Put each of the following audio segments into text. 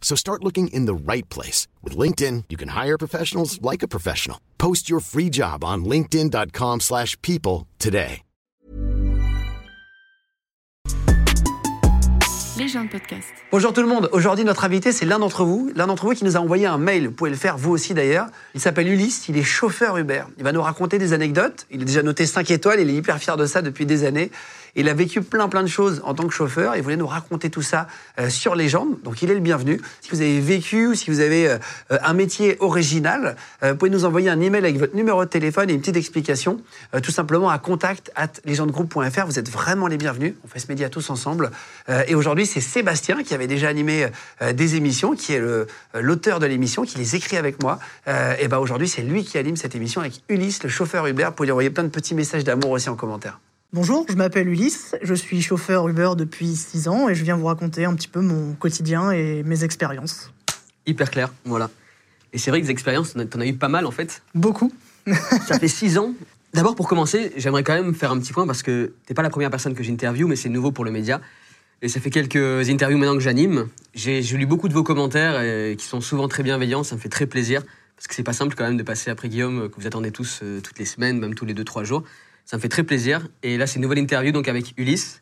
So start looking in the right place. With LinkedIn, you can hire professionals like a professional. Post your free job on linkedin.com/people slash people today. Légende podcast. Bonjour tout le monde, aujourd'hui notre invité c'est l'un d'entre vous, l'un d'entre vous qui nous a envoyé un mail, vous pouvez le faire vous aussi d'ailleurs. Il s'appelle Ulysse, il est chauffeur Uber. Il va nous raconter des anecdotes, il a déjà noté 5 étoiles, il est hyper fier de ça depuis des années. Il a vécu plein plein de choses en tant que chauffeur il voulait nous raconter tout ça euh, sur Légende, donc il est le bienvenu. Si vous avez vécu ou si vous avez euh, euh, un métier original, euh, vous pouvez nous envoyer un email avec votre numéro de téléphone et une petite explication, euh, tout simplement à contact at legendegroup.fr. Vous êtes vraiment les bienvenus, on fait ce média tous ensemble. Et aujourd'hui c'est Sébastien qui avait déjà animé des émissions, qui est l'auteur de l'émission, qui les écrit avec moi. Et ben aujourd'hui c'est lui qui anime cette émission avec Ulysse, le chauffeur Uber. Vous pouvez lui envoyer plein de petits messages d'amour aussi en commentaire. Bonjour, je m'appelle Ulysse, je suis chauffeur Uber depuis 6 ans et je viens vous raconter un petit peu mon quotidien et mes expériences. hyper clair, voilà. Et c'est vrai que des expériences, t'en as- eu pas mal en fait. Beaucoup. Ça fait six ans. D'abord, pour commencer, j'aimerais quand même faire un petit point parce que t'es pas la première personne que j'interviewe, mais c'est nouveau pour le média. Et ça fait quelques interviews maintenant que j'anime. J'ai lu beaucoup de vos commentaires qui sont souvent très bienveillants, ça me fait très plaisir. Parce que c'est pas simple quand même de passer après Guillaume, que vous attendez tous euh, toutes les semaines, même tous les deux, trois jours. Ça me fait très plaisir. Et là, c'est une nouvelle interview donc avec Ulysse.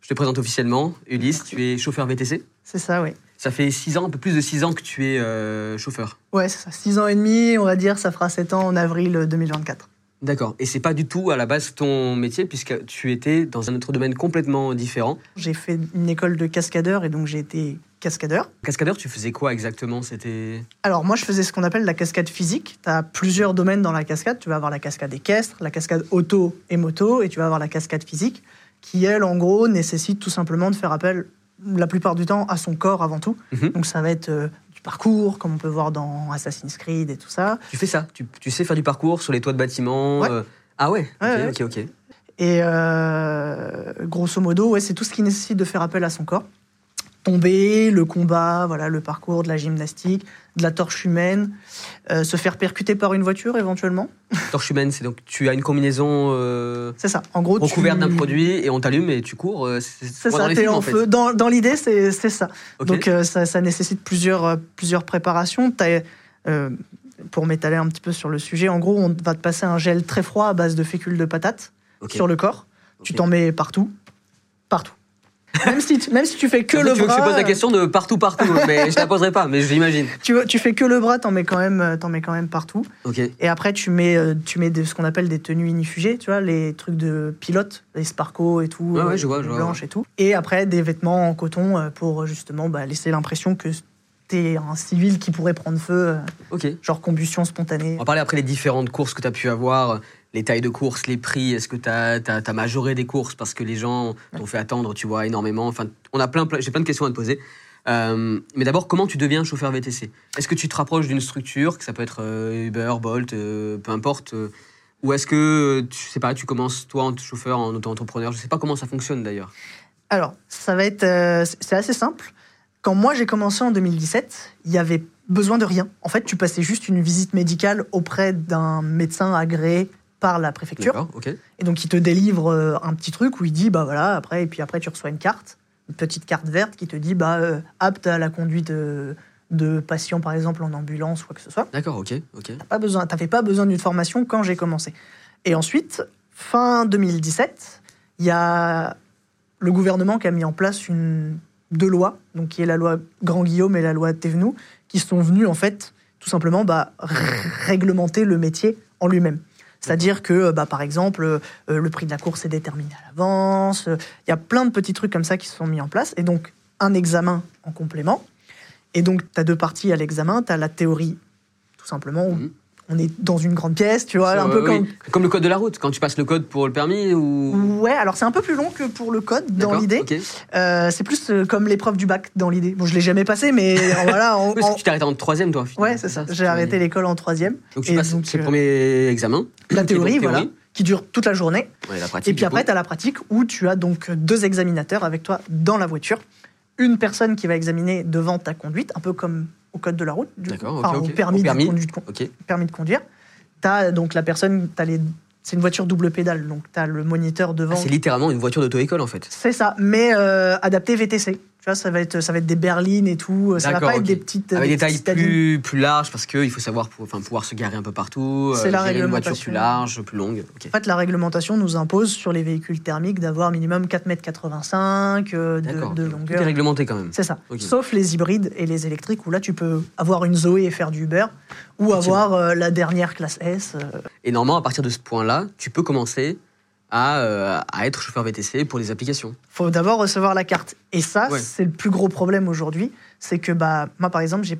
Je te présente officiellement. Ulysse, tu es chauffeur VTC. C'est ça, oui. Ça fait six ans, un peu plus de six ans que tu es euh, chauffeur. Ouais, c'est ça. 6 ans et demi, on va dire, ça fera 7 ans en avril 2024. D'accord. Et c'est pas du tout à la base ton métier puisque tu étais dans un autre domaine complètement différent. J'ai fait une école de cascadeur et donc j'ai été cascadeur. Cascadeur, tu faisais quoi exactement? C'était Alors moi, je faisais ce qu'on appelle la cascade physique. Tu as plusieurs domaines dans la cascade. Tu vas avoir la cascade équestre, la cascade auto et moto, et tu vas avoir la cascade physique, qui, elle, en gros, nécessite tout simplement de faire appel, la plupart du temps, à son corps avant tout. Mhm. Donc ça va être euh, du parcours, comme on peut voir dans Assassin's Creed et tout ça. tu fais ça? Tu, tu sais faire du parcours sur les toits de bâtiments. Ouais. euh, Ah ouais. Ok, Ouais, ouais. ok, ok. Et euh, grosso modo, ouais, c'est tout ce qui nécessite de faire appel à son corps. Tomber, le combat, voilà, le parcours, de la gymnastique, de la torche humaine, euh, se faire percuter par une voiture éventuellement. Torche humaine, c'est donc tu as une combinaison euh, C'est ça. En gros, tu- recouverte d'un produit et on t'allume et tu cours. euh, C'est ça, t'es en en fait. feu. Dans, dans l'idée, c'est ça. Donc euh, ça, ça nécessite plusieurs, plusieurs préparations. Pour m'étaler un petit peu sur le sujet, en gros, on va te passer un gel très froid à base de fécule de patate sur le corps. Tu t'en mets partout. Partout. Même, si tu, même si tu fais que le tu veux que bras. je te pose la question de partout, partout, mais je la poserai pas, mais j'imagine. Tu, tu fais que le bras, t'en mets quand même, euh, t'en mets quand même partout. Ok. Et après, tu mets, euh, tu mets de, ce qu'on appelle des tenues inifugées, tu vois, les trucs de pilote, les Sparco et tout, ouais, euh, je vois, je les vois, blanches et tout. Et après, des vêtements en coton pour justement bah, laisser l'impression que t'es un civil qui pourrait prendre feu, Ok. genre combustion spontanée. On va parler après des différentes courses que tu as pu avoir, les tailles de courses, les prix. Est-ce que tu as, majoré des courses parce que les gens t'ont fait attendre, tu vois, énormément Enfin, on a plein, plein- j'ai plein de questions à te poser. Euh, mais d'abord, comment tu deviens chauffeur VTC Est-ce que tu te rapproches d'une structure, que ça peut être euh, Uber, Bolt, euh, peu importe Ou est-ce que, tu sais pas, tu commences toi en chauffeur, en auto-entrepreneur? Je sais pas comment ça fonctionne d'ailleurs. Alors, ça va être, c'est c'est assez simple. Quand moi j'ai commencé en 2017, il y avait besoin de rien. En fait, tu passais juste une visite médicale auprès d'un médecin agréé par la préfecture. Et donc, il te délivre euh, un petit truc où il dit, bah voilà, après, et puis après, tu reçois une carte, une petite carte verte qui te dit, bah, euh, apte à la conduite euh, de patients, par exemple, en ambulance ou quoi que ce soit. D'accord, ok, ok. T'as pas besoin, t'avais pas besoin d'une formation quand j'ai commencé. Et ensuite, fin 2017, il y a le gouvernement qui a mis en place une, deux lois, donc qui est la loi Grand Guillaume et la loi Thévenoud, qui sont venues, en fait, tout simplement, bah, réglementer le métier en lui-même. C'est-à-dire que, bah, par exemple, euh, le prix de la course est déterminé à l'avance. euh, Il y a plein de petits trucs comme ça qui se sont mis en place. Et donc, un examen en complément. Et donc, tu as deux parties à l'examen. Tu as la théorie, tout simplement, Mhm. On est dans une grande pièce, tu vois, un peu comme. Comme le code de la route, quand tu passes le code pour le permis ou. Ouais, alors c'est un peu plus long que pour le code dans l'idée. ok. Euh, c'est plus euh, comme l'épreuve du bac dans l'idée. Bon, je l'ai jamais passé, mais euh, voilà. Oui, que tu t'es arrêté en troisième, toi. finalement, Ouais, c'est ça. J'ai arrêté l'école en troisième. Donc tu Et passes donc, le euh, premier examen. La théorie, voilà, qui dure toute la journée. Ouais, la pratique. Et puis après, tu as la pratique où tu as donc deux examinateurs avec toi dans la voiture. Une personne qui va examiner devant ta conduite, un peu comme au code de la route, du coup. Enfin, au permis, Au de permis. conduite- Ok. permis de conduire. As donc la personne, t'as les... c'est une voiture double pédale, donc tu as le moniteur devant. Ah, c'est littéralement une voiture d'auto-école en fait. C'est ça, mais euh, adapté VTC. Tu vois, ça va être, ça va être des berlines et tout. Ça va pas être des petites. Avec des tailles plus, plus larges parce qu'il faut savoir pour, enfin, pouvoir se garer un peu partout. C'est la gérer une voiture réglementation. plus large, plus longue. En fait, la réglementation nous impose sur les véhicules thermiques d'avoir minimum 4,85 m de, D'accord. de est longueur. réglementé quand même. C'est ça. Sauf les hybrides et les électriques où là, tu peux avoir une Zoé et faire du Uber ou avoir euh, la dernière classe S. euh. Et normalement, à partir de ce point-là, tu peux commencer à, euh, à être chauffeur VTC pour des applications. faut d'abord recevoir la carte. Et ça, Ouais. c'est le plus gros problème aujourd'hui. C'est que bah, moi, par exemple, j'ai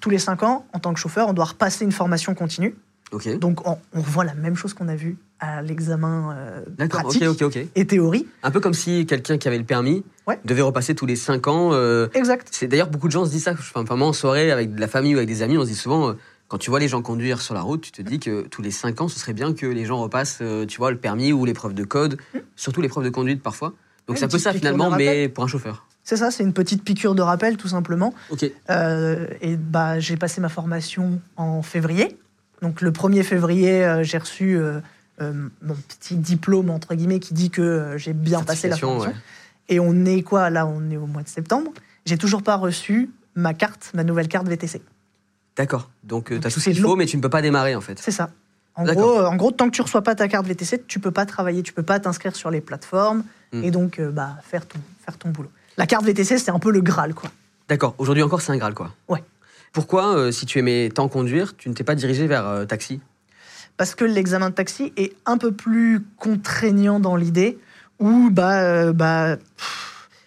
tous les 5 ans, en tant que chauffeur, on doit repasser une formation continue. Ok. Donc, on, on revoit la même chose qu'on a vu à l'examen euh, pratique ok, ok. et théorie. Un peu comme si quelqu'un qui avait le permis Ouais. devait repasser tous les 5 ans. euh, Exact. C'est d'ailleurs beaucoup de gens se disent ça. Enfin, vraiment en soirée avec de la famille ou avec des amis, on se dit souvent. Quand tu vois les gens conduire sur la route, tu te dis que tous les 5 ans, ce serait bien que les gens repassent, euh, tu vois, le permis ou l'épreuve de code, surtout l'épreuve de conduite parfois. Donc peu ça piqûre de finalement, mais pour un chauffeur. C'est ça, c'est une petite piqûre de rappel, tout simplement. Ok. Euh, et bah, j'ai passé ma formation en février. Donc le 1er février, euh, j'ai reçu euh, mon petit diplôme, entre guillemets, qui dit que j'ai bien passé la formation. ouais. Et on est quoi? Là, on est au mois de septembre. J'ai toujours pas reçu ma carte, ma nouvelle carte VTC. D'accord. Donc tu as tout ce qu'il faut, mais tu ne peux pas démarrer en fait. C'est ça. En gros, euh, en gros, tant que tu reçois pas ta carte VTC, tu peux pas travailler, tu peux pas t'inscrire sur les plateformes Hmm. et donc euh, bah, faire, ton, faire ton boulot. La carte VTC, c'est un peu le Graal, quoi. D'accord. Aujourd'hui encore, c'est un Graal quoi. Ouais. Pourquoi, euh, si tu aimais tant conduire, tu ne t'es pas dirigé vers euh, taxi? Parce que l'examen de taxi est un peu plus contraignant dans l'idée, où bah, euh, bah,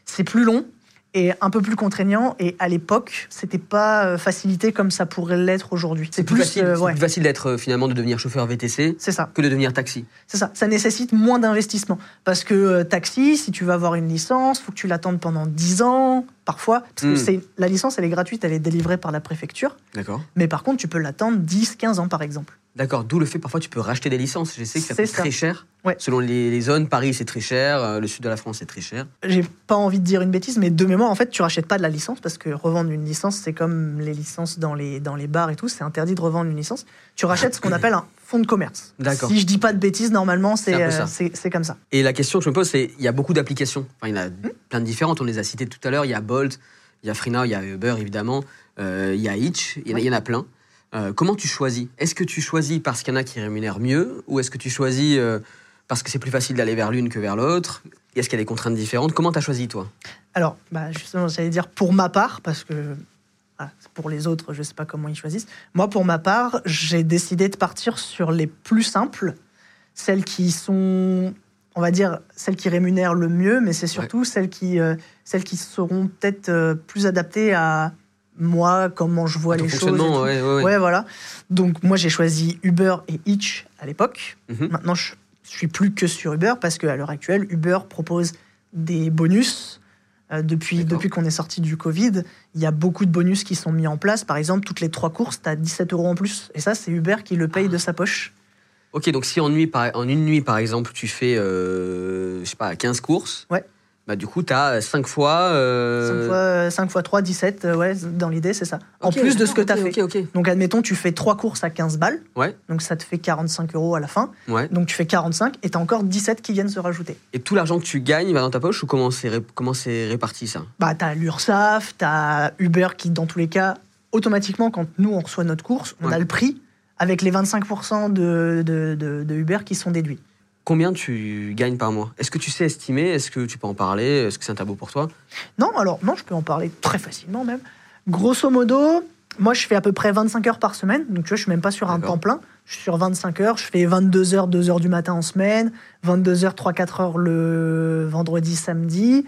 c'est plus long et un peu plus contraignant. Et à l'époque, c'était pas euh, facilité comme ça pourrait l'être aujourd'hui. C'est plus, facile, euh, c'est ouais, plus facile d'être euh, finalement de devenir chauffeur VTC c'est ça, que de devenir taxi. c'est ça. Ça nécessite moins d'investissement parce que euh, taxi, si tu veux avoir une licence, faut que tu l'attendes pendant 10 ans, parfois. Parce que Hmm. c'est la licence, elle est gratuite, elle est délivrée par la préfecture. D'accord. Mais par contre, tu peux l'attendre 10, 15 ans, par exemple. D'accord, d'où le fait parfois tu peux racheter des licences. Je sais que ça C'est coûte ça. très cher. Ouais. Selon les, les zones, Paris c'est très cher, euh, le sud de la France c'est très cher. j'ai pas envie de dire une bêtise, mais de mémoire, en fait, tu rachètes pas de la licence parce que revendre une licence, c'est comme les licences dans les, dans les bars et tout, c'est interdit de revendre une licence. Tu rachètes ce qu'on appelle un fonds de commerce. D'accord. Si je dis pas de bêtises, normalement, C'est c'est euh, c'est c'est comme ça. Et la question que je me pose, c'est il y a beaucoup d'applications. Enfin, il y en a Hmm. plein de différentes, on les a citées tout à l'heure. Il y a Bolt, il y a Freenow, il y a Uber évidemment, euh, il y a Hitch, il y en a, il y en a plein. Euh, comment tu choisis? Est-ce que tu choisis parce qu'il y en a qui rémunèrent mieux ou est-ce que tu choisis euh, parce que c'est plus facile d'aller vers l'une que vers l'autre? Est-ce qu'il y a des contraintes différentes? Comment tu as choisi toi? Alors, bah, justement, j'allais dire pour ma part, parce que voilà, pour les autres, je sais pas comment ils choisissent. Moi, pour ma part, j'ai décidé de partir sur les plus simples, celles qui sont, on va dire, celles qui rémunèrent le mieux, mais c'est surtout celles, qui, euh, celles qui seront peut-être euh, plus adaptées à moi, comment je vois les choses. ouais, ouais, ouais. Voilà. Donc, moi, j'ai choisi Uber et Hitch à l'époque. Mhm. Maintenant, je suis plus que sur Uber parce qu'à l'heure actuelle, Uber propose des bonus. Euh, depuis depuis qu'on est sorti du Covid, il y a beaucoup de bonus qui sont mis en place. Par exemple, toutes les trois courses, tu as 17 euros en plus. Et ça, c'est Uber qui le paye Ah. de sa poche. Ok, donc si en, nuit, par, en une nuit, par exemple, tu fais, euh, je sais pas, 15 courses, Ouais. Bah, du coup, tu as 5 fois... euh, 5 fois, 5 fois 3, 17, euh, ouais, dans l'idée, c'est ça. En plus de ce que tu as fait. Donc, admettons, tu fais trois courses à 15 balles. Ouais. Donc, ça te fait 45 euros à la fin. Ouais. Donc, tu fais 45 et tu as encore 17 qui viennent se rajouter. Et tout l'argent que tu gagnes va dans ta poche ou comment c'est ré- comment c'est réparti ça? Bah, t'as l'URSSAF, t'as Uber qui, dans tous les cas, automatiquement, quand nous, on reçoit notre course, on Ouais. a le prix avec les 25% de, de, de- de Uber qui sont déduits. Combien tu gagnes par mois? Est-ce que tu sais estimer? Est-ce que tu peux en parler? Est-ce que c'est un tabou pour toi? Non, alors, non, je peux en parler très facilement même. Grosso modo, moi, je fais à peu près 25 heures par semaine. Donc, tu vois, je suis même pas sur un temps plein. Je suis sur 25 heures. Je fais 22 heures, 2 heures du matin en semaine, 22 heures, 3-4 heures le vendredi, samedi.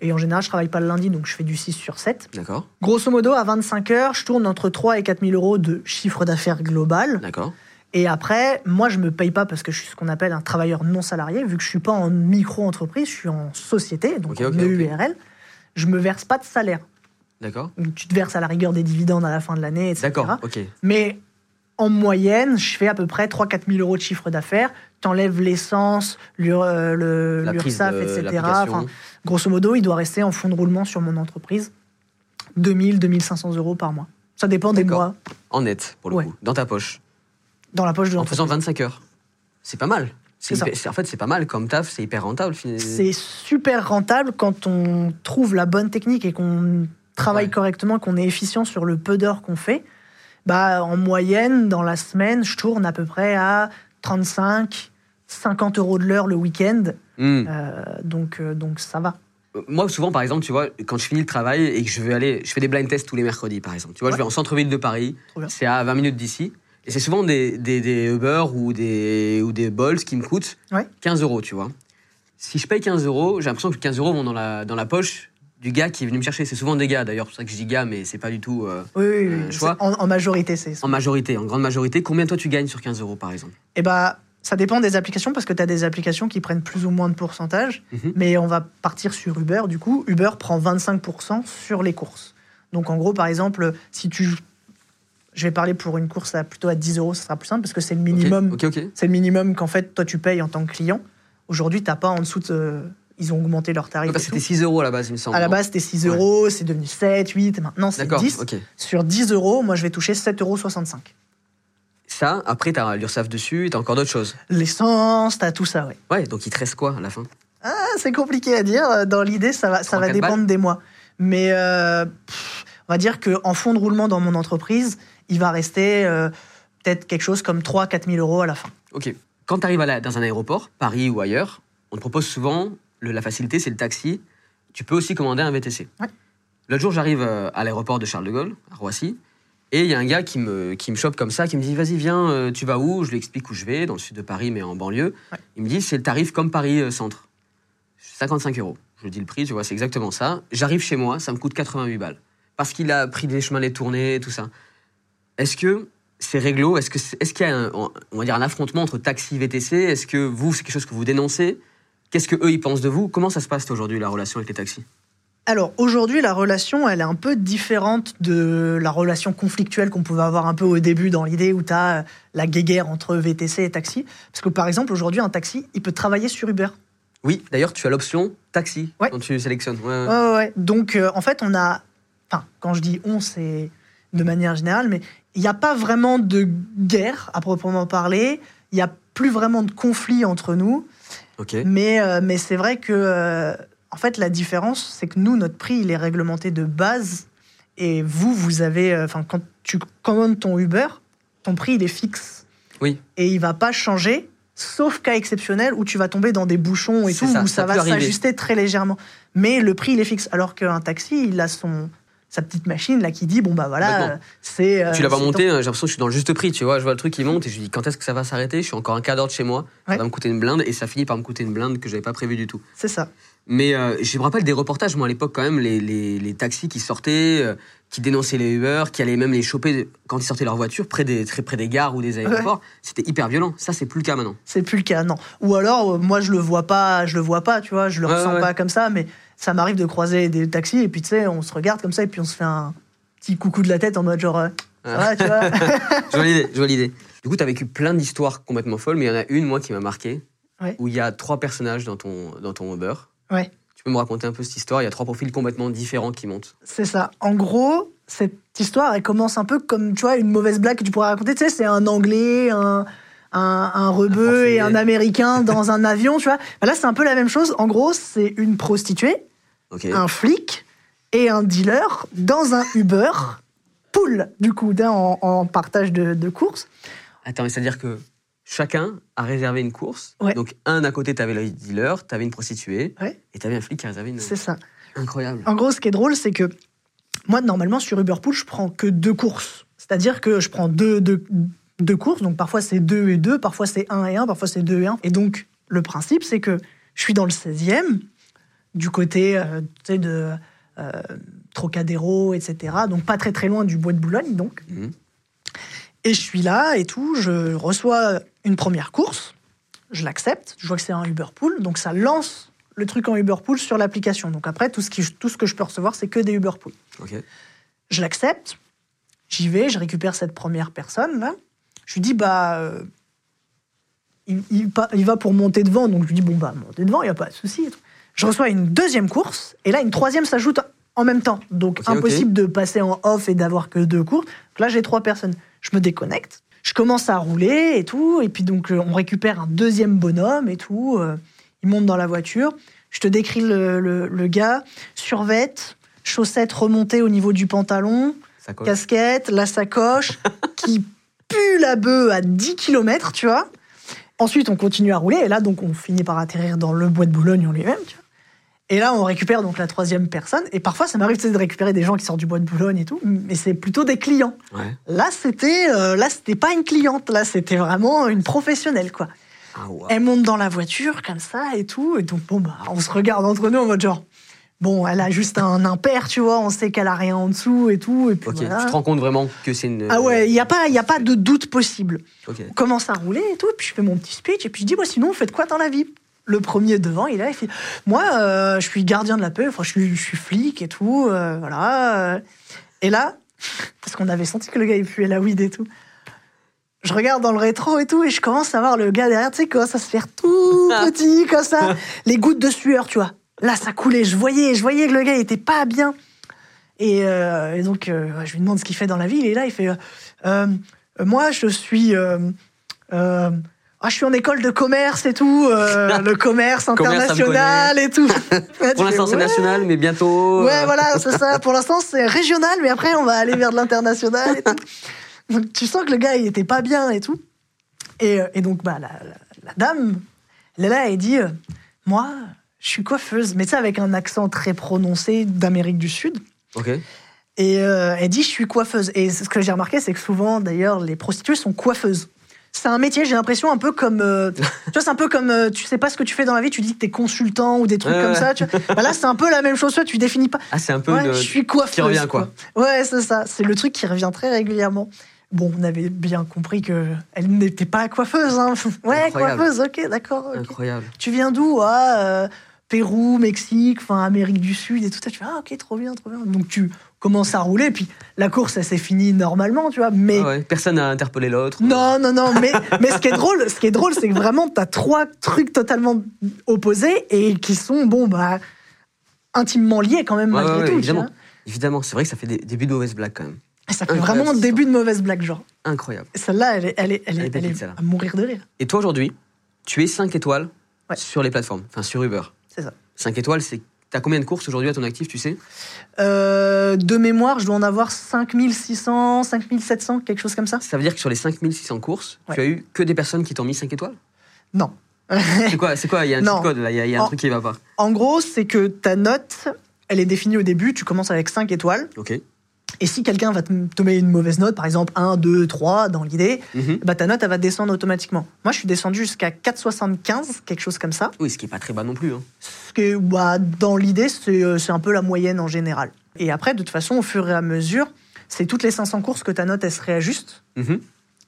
Et en général, je travaille pas le lundi, donc je fais du 6 sur 7. D'accord, Grosso modo, à 25 heures, je tourne entre 3 et 4 000 euros de chiffre d'affaires global. d'accord. Et après, moi, je me paye pas parce que je suis ce qu'on appelle un travailleur non salarié, vu que je suis pas en micro-entreprise, je suis en société, donc Ok, en. EURL. Je me verse pas de salaire. D'accord. Tu te verses à la rigueur des dividendes à la fin de l'année, etc. D'accord, ok. Mais en moyenne, je fais à peu près 3-4 000 euros de chiffre d'affaires. T'enlèves l'essence, l'Ur- le- La prise l'URSSAF, de etc. Enfin, grosso modo, il doit rester en fonds de roulement sur mon entreprise 2000, 2500 euros par mois. Ça dépend des mois En net, pour le Ouais. coup, dans ta poche. Dans la poche de En faisant 25 heures. C'est pas mal. C'est C'est ça. hyper- c'est- en fait, c'est pas mal comme taf, c'est hyper rentable. finalement. C'est super rentable quand on trouve la bonne technique et qu'on travaille Ouais. correctement, qu'on est efficient sur le peu d'heures qu'on fait. Bah, en moyenne, dans la semaine, je tourne à peu près à 35, 50 euros de l'heure le week-end. Hmm. Euh, donc, euh, donc ça va. Moi, souvent, par exemple, tu vois, quand je finis le travail et que je veux aller, je fais des blind tests tous les mercredis, par exemple. Tu vois, je vais en centre-ville de Paris, c'est à 20 minutes d'ici. Et c'est souvent des, des, des Uber ou des, ou des qui me coûtent Ouais. 15 euros, tu vois. Si je paye 15 euros, j'ai l'impression que 15 euros vont dans la, dans la poche du gars qui est venu me chercher. C'est souvent des gars, d'ailleurs, c'est pour ça que je dis gars, mais c'est pas du tout euh, Oui, oui, oui. Euh, C'est- choix. En, en majorité, c'est ça. en majorité, en grande majorité. Combien toi tu gagnes sur 15 euros, par exemple? Et bah, ça dépend des applications parce que tu as des applications qui prennent plus ou moins de pourcentage. Mhm. Mais on va partir sur Uber. Du coup, Uber prend 25% sur les courses. Donc en gros, par exemple, si tu. Je vais parler pour une course à, plutôt à 10 euros, ça sera plus simple parce que c'est le minimum. C'est le minimum qu'en fait, toi, tu payes en tant que client. Aujourd'hui, tu n'as pas en dessous de. Ils ont augmenté leurs tarifs. Ouais, C'était tout. 6 euros à la base, il me semble. À la base, c'était 6 Ouais. euros, c'est devenu 7, 8, et maintenant c'est D'accord, 10. ok. Sur 10 euros, moi, je vais toucher 7,65 euros. Ça, après, t'as l'URSAF dessus, t'as encore d'autres choses. L'essence, t'as tout ça, ouais. Ouais, donc il te reste quoi à la fin? Ah, c'est compliqué à dire. Dans l'idée, ça va, ça va dépendre balles des mois. Mais euh, pff, on va dire qu'en fond de roulement dans mon entreprise, il va rester euh, peut-être quelque chose comme 3-4 000 euros à la fin. Ok. Quand tu arrives dans un aéroport, Paris ou ailleurs, on te propose souvent le- la facilité, c'est le taxi. Tu peux aussi commander un VTC. Ouais. L'autre jour, j'arrive euh, à l'aéroport de Charles de Gaulle, à Roissy, et il y a un gars qui me, qui me chope comme ça, qui me dit Vas-y, viens, euh, tu vas où? Je lui explique où je vais, dans le sud de Paris, mais en banlieue. Ouais. Il me dit C'est le tarif comme Paris euh, Centre. 55 euros. Je lui dis le prix, tu vois, c'est exactement ça. J'arrive chez moi, ça me coûte 88 balles. Parce qu'il a pris des chemins détournés, tout ça. Est-ce que c'est réglo? Est-ce qu'il y a un, on va dire un affrontement entre taxi et VTC Est-ce que vous, c'est quelque chose que vous dénoncez? Qu'est-ce que eux ils pensent de vous? Comment ça se passe aujourd'hui la relation avec les taxis? Alors aujourd'hui, la relation, elle est un peu différente de la relation conflictuelle qu'on pouvait avoir un peu au début dans l'idée où tu as la guéguerre entre VTC et taxi. Parce que par exemple, aujourd'hui, un taxi, il peut travailler sur Uber. Oui, d'ailleurs, tu as l'option taxi Ouais. quand tu sélectionnes. Ouais, ouais, ouais. Donc, euh, en fait, on a. Enfin, quand je dis on, c'est de manière générale, mais il n'y a pas vraiment de guerre à proprement parler. Il n'y a plus vraiment de conflit entre nous. Mais, euh, mais c'est vrai que. euh, en fait, la différence, c'est que nous, notre prix, il est réglementé de base. Et vous, vous avez. euh, Enfin, quand tu commandes ton Uber, ton prix, il est fixe. Oui. Et il va pas changer, sauf cas exceptionnel où tu vas tomber dans des bouchons et tout, ça, où ça ça, va s'ajuster très légèrement. Mais le prix, il est fixe. Alors qu'un taxi, il a son sa petite machine là qui dit bon bah voilà euh, c'est euh, tu l'as pas monté, j'ai l'impression que je suis dans le juste prix, tu vois. Je vois le truc qui monte et je dis quand est-ce que ça va s'arrêter? Je suis encore un quart d'heure de chez moi, ça va me coûter une blinde et ça finit par me coûter une blinde que j'avais pas prévu du tout. c'est ça Mais euh, je me rappelle des reportages, moi à l'époque quand même, les, les, les taxis qui sortaient, euh, qui dénonçaient les Uber, qui allaient même les choper quand ils sortaient leur voiture près des, très près des gares ou des aéroports. C'était hyper violent. Ça, c'est plus le cas maintenant. c'est plus le cas non ou alors euh, moi je le vois pas je le vois pas tu vois je le Ouais, ressens pas comme ça mais ça m'arrive de croiser des taxis et puis tu sais on se regarde comme ça et puis on se fait un petit coucou de la tête en mode genre euh, ça va, tu vois l'idée, je vois l'idée. Du coup, tu as vécu plein d'histoires complètement folles, mais il y en a une, moi, qui m'a marqué, Ouais. où il y a trois personnages dans ton, dans ton Uber. ouais Tu peux me raconter un peu cette histoire Il y a trois profils complètement différents qui montent. C'est ça. En gros, cette histoire, elle commence un peu comme, tu vois, une mauvaise blague que tu pourrais raconter. Tu sais, c'est un Anglais, un, un, un rebeu et un Américain dans un avion, tu vois. Bah là, c'est un peu la même chose. En gros, c'est une prostituée, Un flic et un dealer dans un Uber pool, du coup, d'un en, en partage de, de courses. Attends, mais c'est-à-dire que chacun a réservé une course. Ouais. Donc, un à côté, tu avais le dealer, tu avais une prostituée, Ouais. et tu avais un flic qui a réservé une. C'est ça. Incroyable. En gros, ce qui est drôle, c'est que moi, normalement, sur Uber Pool, je prends que deux courses. C'est-à-dire que je prends deux, deux, deux courses. Donc, parfois, c'est deux et deux, parfois, c'est un et un, parfois, c'est deux et un. Et donc, le principe, c'est que je suis dans le 16e. Du côté euh, de euh, Trocadéro, etc. Donc pas très très loin du bois de Boulogne, donc. Mhm. Et je suis là et tout, je reçois une première course, je l'accepte, je vois que c'est un Uber Pool, donc ça lance le truc en Uber Pool sur l'application. Donc après, tout ce, qui, tout ce que je peux recevoir, c'est que des Uber Pool. Ok. Je l'accepte, j'y vais, je récupère cette première personne là. Je lui dis bah euh, il, il pa- il va pour monter devant, donc je lui dis bon bah monter devant, il y a pas de souci. et tout. Je reçois une deuxième course et là une troisième s'ajoute en même temps, donc impossible de passer en off et d'avoir que deux courses. Donc là j'ai trois personnes, je me déconnecte, je commence à rouler et tout, et puis donc euh, on récupère un deuxième bonhomme et tout. euh, il monte dans la voiture. Je te décris le, le- le gars, survette, chaussettes remontées au niveau du pantalon, casquette, la sacoche, qui pue la bœuf à 10 km, tu vois. Ensuite, on continue à rouler, et là, donc, on finit par atterrir dans le bois de Boulogne en lui-même, tu vois. Et là, on récupère donc la troisième personne, et parfois, ça m'arrive de récupérer des gens qui sortent du bois de Boulogne et tout, mais c'est plutôt des clients. Ouais. Là, c'était, euh, là, c'était pas une cliente, là, c'était vraiment une professionnelle, quoi. Ah. Elle monte dans la voiture comme ça et tout. Et donc, bon, bah, on se regarde entre nous en mode genre, bon, elle a juste un impair, tu vois, on sait qu'elle a rien en dessous et tout. Et puis Ok, voilà. tu te rends compte vraiment que c'est une. Ah ouais, il n'y a, pas- y a pas de doute possible. Ok. On commence à rouler et tout. Et puis je fais mon petit speech. Et puis je dis, moi, sinon, vous faites quoi dans la vie? Le premier devant, il est là, il fait Moi, euh, je suis gardien de la paix, enfin, je suis, je suis flic et tout. euh, voilà. Et là, parce qu'on avait senti que le gars, il puait la weed et tout. Je regarde dans le rétro et tout, et je commence à voir le gars derrière, tu sais, comment ça se faire tout petit, comme ça. Les gouttes de sueur, tu vois. Là, ça coulait. Je voyais, je voyais que le gars, il était pas bien. Et, euh, et donc, je lui demande ce qu'il fait dans la vie. Il est là, il fait Moi, je suis. euh, ah, je suis en école de commerce et tout, euh, le commerce international et tout. Pour l'instant, c'est national, mais bientôt. Ouais, euh, voilà, c'est ça. Pour l'instant, c'est régional, mais après, on va aller vers de l'international et tout. Donc, tu sens que le gars, il était pas bien et tout. Et, euh, et donc, bah, la, la- la dame, elle est là, elle dit euh, Moi, je suis coiffeuse, mais tu sais, avec un accent très prononcé d'Amérique du Sud. Ok. Et euh, elle dit Je suis coiffeuse. Et ce que j'ai remarqué, c'est que souvent, d'ailleurs, les prostituées sont coiffeuses. C'est un métier, j'ai l'impression, un peu comme. euh, tu vois, c'est un peu comme. euh, tu sais pas ce que tu fais dans la vie, tu dis que t'es consultant ou des trucs Ouais, comme ouais. ça. Tu vois. Bah là, c'est un peu la même chose, tu définis pas. Ah, c'est un peu Ouais, le- je suis coiffeuse. qui revient, quoi. Ouais, c'est ça. C'est le truc qui revient très régulièrement. Bon, on avait bien compris que elle n'était pas coiffeuse. Hein. Ouais, Incroyable. coiffeuse, ok, d'accord. Incroyable. Tu viens d'où? Ah, euh, Pérou, Mexique, enfin Amérique du Sud et tout ça. Tu fais, ah, ok, trop bien, trop bien. Donc tu commences à rouler, puis la course, elle s'est finie normalement, tu vois. Mais Ah ouais. Personne n'a interpellé l'autre. non, non, non, mais, mais ce qui est drôle, ce qui est drôle, c'est que vraiment, t'as trois trucs totalement opposés et qui sont, bon, bah, intimement liés quand même, Ouais, malgré ouais, tout. évidemment. Évidemment, c'est vrai que ça fait des débuts de mauvaises blagues quand même. Et ça fait Incroyable, vraiment un début de mauvaise blague, genre. Incroyable. Celle-là, elle est, elle est, elle est, Elle à mourir de rire. Et toi aujourd'hui, tu es 5 étoiles sur les plateformes, enfin sur Uber. C'est ça. 5 étoiles, c'est. T'as combien de courses aujourd'hui à ton actif, tu sais? Euh, de mémoire, je dois en avoir 5600, 5700, quelque chose comme ça. Ça veut dire que sur les 5600 courses, Ouais. tu as eu que des personnes qui t'ont mis 5 étoiles? Non. C'est quoi C'est quoi? Il y a un Non. petit code là, il y a, il y a un En- truc qui va pas. En gros, c'est que ta note, elle est définie au début. Tu commences avec 5 étoiles. Ok. Et si quelqu'un va te, te mettre une mauvaise note, par exemple 1, 2, 3 dans l'idée, Mhm. bah, ta note, elle va descendre automatiquement. Moi, je suis descendu jusqu'à 4,75, quelque chose comme ça. Oui, ce qui est pas très bas non plus. hein. Ce que, bah, dans l'idée, c'est euh, c'est un peu la moyenne en général. Et après, de toute façon, au fur et à mesure, c'est toutes les 500 courses que ta note, elle se réajuste. Mhm.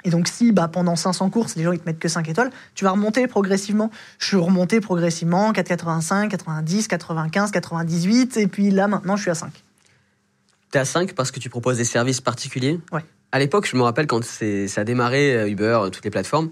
Et donc, si bah, pendant 500 courses, les gens ils te mettent que 5 étoiles, tu vas remonter progressivement. Je suis remonté progressivement, 4,85, 90, 95, 98, et puis là, maintenant, je suis à 5. T'es à 5 parce que tu proposes des services particuliers? Ouais. À l'époque, je me rappelle quand ça a démarré, euh, Uber, euh, toutes les plateformes,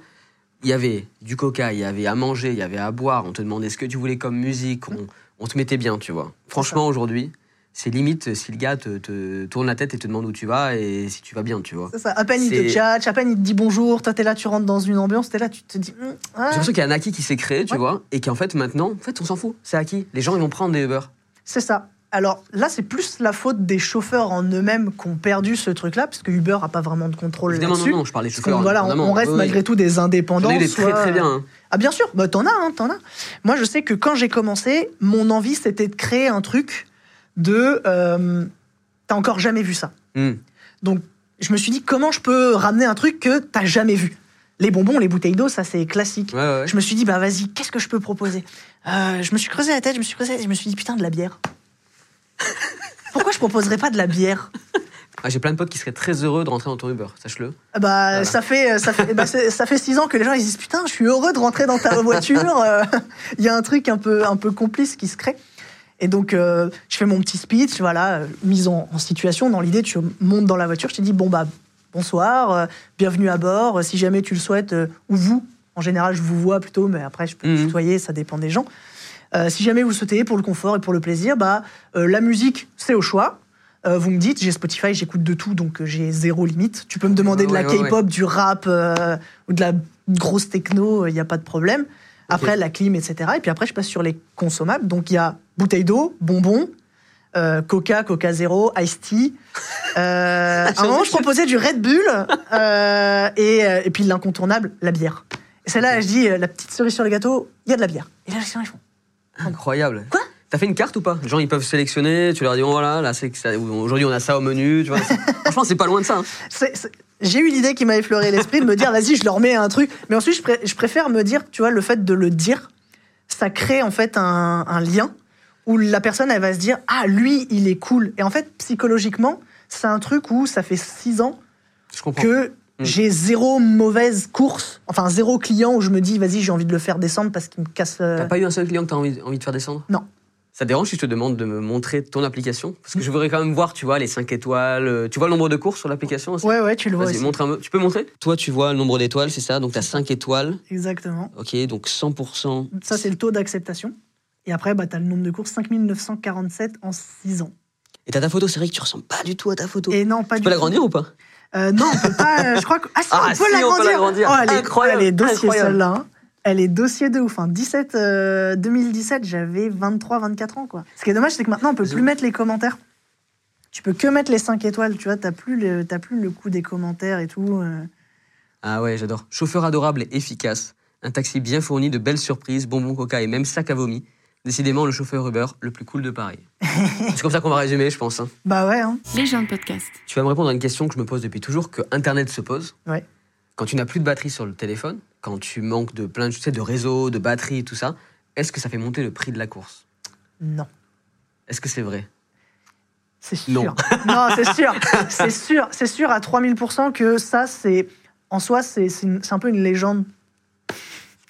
il y avait du coca, il y avait à manger, il y avait à boire, on te demandait ce que tu voulais comme musique, on, on te mettait bien, tu vois. Franchement, aujourd'hui, c'est limite euh, si le gars te, te tourne la tête et te demande où tu vas et si tu vas bien, tu vois. C'est ça. À peine il te tchatche, à peine il te dit bonjour, toi t'es là, tu rentres dans une ambiance, t'es là, tu te dis. Ouais. J'ai l'impression qu'il y a un acquis qui s'est créé, tu Ouais. vois, et qu'en fait, maintenant, en fait, on s'en fout, c'est acquis. Les gens, ils vont prendre des Uber. C'est ça. Alors là, c'est plus la faute des chauffeurs en eux-mêmes qui ont perdu ce truc-là, parce que Uber a pas vraiment de contrôle Évidemment, non, là-dessus. non, je parlais chauffeurs. voilà, on, reste Oui, oui. malgré tout des indépendants. Ai eu des très soit- très bien. hein. Ah bien sûr, bah, t'en as, hein, t'en as. Moi, je sais que quand j'ai commencé, mon envie, c'était de créer un truc de... euh, T'as encore jamais vu ça. Hmm. Donc, je me suis dit, comment je peux ramener un truc que t'as jamais vu? Les bonbons, les bouteilles d'eau, ça c'est classique. Ouais, ouais. Je me suis dit, bah vas-y, qu'est-ce que je peux proposer? Euh, Je me suis creusé la tête, je me suis creusé, je me suis dit, putain, de la bière. Pourquoi je proposerais pas de la bière Ah, J'ai plein de potes qui seraient très heureux de rentrer dans ton Uber, sache-le. Ah Bah, Voilà. ça fait, ça fait, bah, c'est- ça fait six ans que les gens ils disent putain, je suis heureux de rentrer dans ta voiture. euh, Il y a un truc un peu, un peu complice qui se crée. Et donc, euh, je fais mon petit speech, voilà, euh, mise en, en situation. Dans l'idée, tu montes dans la voiture, je te dis bon bah bonsoir, euh, bienvenue à bord. euh, Si jamais tu le souhaites, euh, ou vous, en général, je vous vois plutôt, mais après je peux Mhm. tutoyer, ça dépend des gens. Euh, si jamais vous le souhaitez pour le confort et pour le plaisir, bah euh, la musique c'est au choix. Euh, vous me dites, j'ai Spotify, j'écoute de tout, donc j'ai zéro limite. Tu peux me demander de la Ouais, ouais, ouais. K-pop, du rap ou de la grosse techno, il n'y a pas de problème. Après, la clim, etc. Et puis après, je passe sur les consommables. Donc il y a bouteille d'eau, bonbons, euh, Coca, Coca Zéro, Ice Tea. Euh, à un moment, je proposais du Red Bull euh, et, et puis l'incontournable, la bière. Et celle-là, je dis, la petite cerise sur le gâteau, il y a de la bière. Et là, les gens, ils font. Incroyable. Quoi? T'as fait une carte ou pas? Les gens, ils peuvent sélectionner, tu leur dis, bon, voilà, là, c'est aujourd'hui, on a ça au menu, tu vois. Franchement, c'est pas loin de ça. hein. J'ai eu l'idée qui m'a effleuré l'esprit de me dire, vas-y, je leur mets un truc. Mais ensuite, je, pré- je préfère me dire, tu vois, le fait de le dire, ça crée en fait un, un lien où la personne, elle va se dire, ah, lui, il est cool. Et en fait, psychologiquement, c'est un truc où ça fait six ans Je comprends. que Mm. j'ai zéro mauvaise course, enfin zéro client où je me dis, vas-y, j'ai envie de le faire descendre parce qu'il me casse. euh, T'as pas eu un seul client que t'as envie, envie de faire descendre? Non. Ça te dérange si je te demande de me montrer ton application? Parce que je voudrais quand même voir, tu vois, les 5 étoiles. euh, Tu vois le nombre de courses sur l'application aussi? Ouais, ouais, tu le vois Vas-y, aussi. montre un peu. Tu peux montrer? Toi, tu vois le nombre d'étoiles, c'est ça? Donc, t'as 5 étoiles. Exactement. Ok, donc 100%. Ça, c'est le taux d'acceptation. Et après, bah, tu as le nombre de courses, 5947 en 6 ans. Et t'as ta photo, c'est vrai que tu ressembles pas du tout à ta photo. Et non, pas tu du peux l'agrandir ou pas? Euh, non, on peut pas. euh, je crois que. Ah, si, Ah, on peut si, l'agrandir. Oh, elle est Incroyable, Elle est dossier, celle-là. hein. Elle est dossier de ouf. Hein. 17, euh, 2017, j'avais 23, 24 ans. Quoi. Ce qui est dommage, c'est que maintenant, on peut plus mettre les commentaires. Tu peux que mettre les 5 étoiles. Tu vois, t'as plus, le- t'as plus le coup des commentaires et tout. euh. Ah ouais, j'adore. Chauffeur adorable et efficace. Un taxi bien fourni de belles surprises, bonbons coca et même sac à vomi. Décidément, le chauffeur Uber le plus cool de Paris. c'est comme ça qu'on va résumer, je pense. hein. Bah ouais. Hein. Les gens de podcast. Tu vas me répondre à une question que je me pose depuis toujours, que Internet se pose. Ouais. Quand tu n'as plus de batterie sur le téléphone, quand tu manques de plein de, tu sais, de réseau, de batterie et tout ça, est-ce que ça fait monter le prix de la course? Non. Est-ce que c'est vrai? C'est sûr. Non. Non, c'est sûr. C'est sûr. C'est sûr à 3000% que ça, c'est. En soi, c'est un peu une légende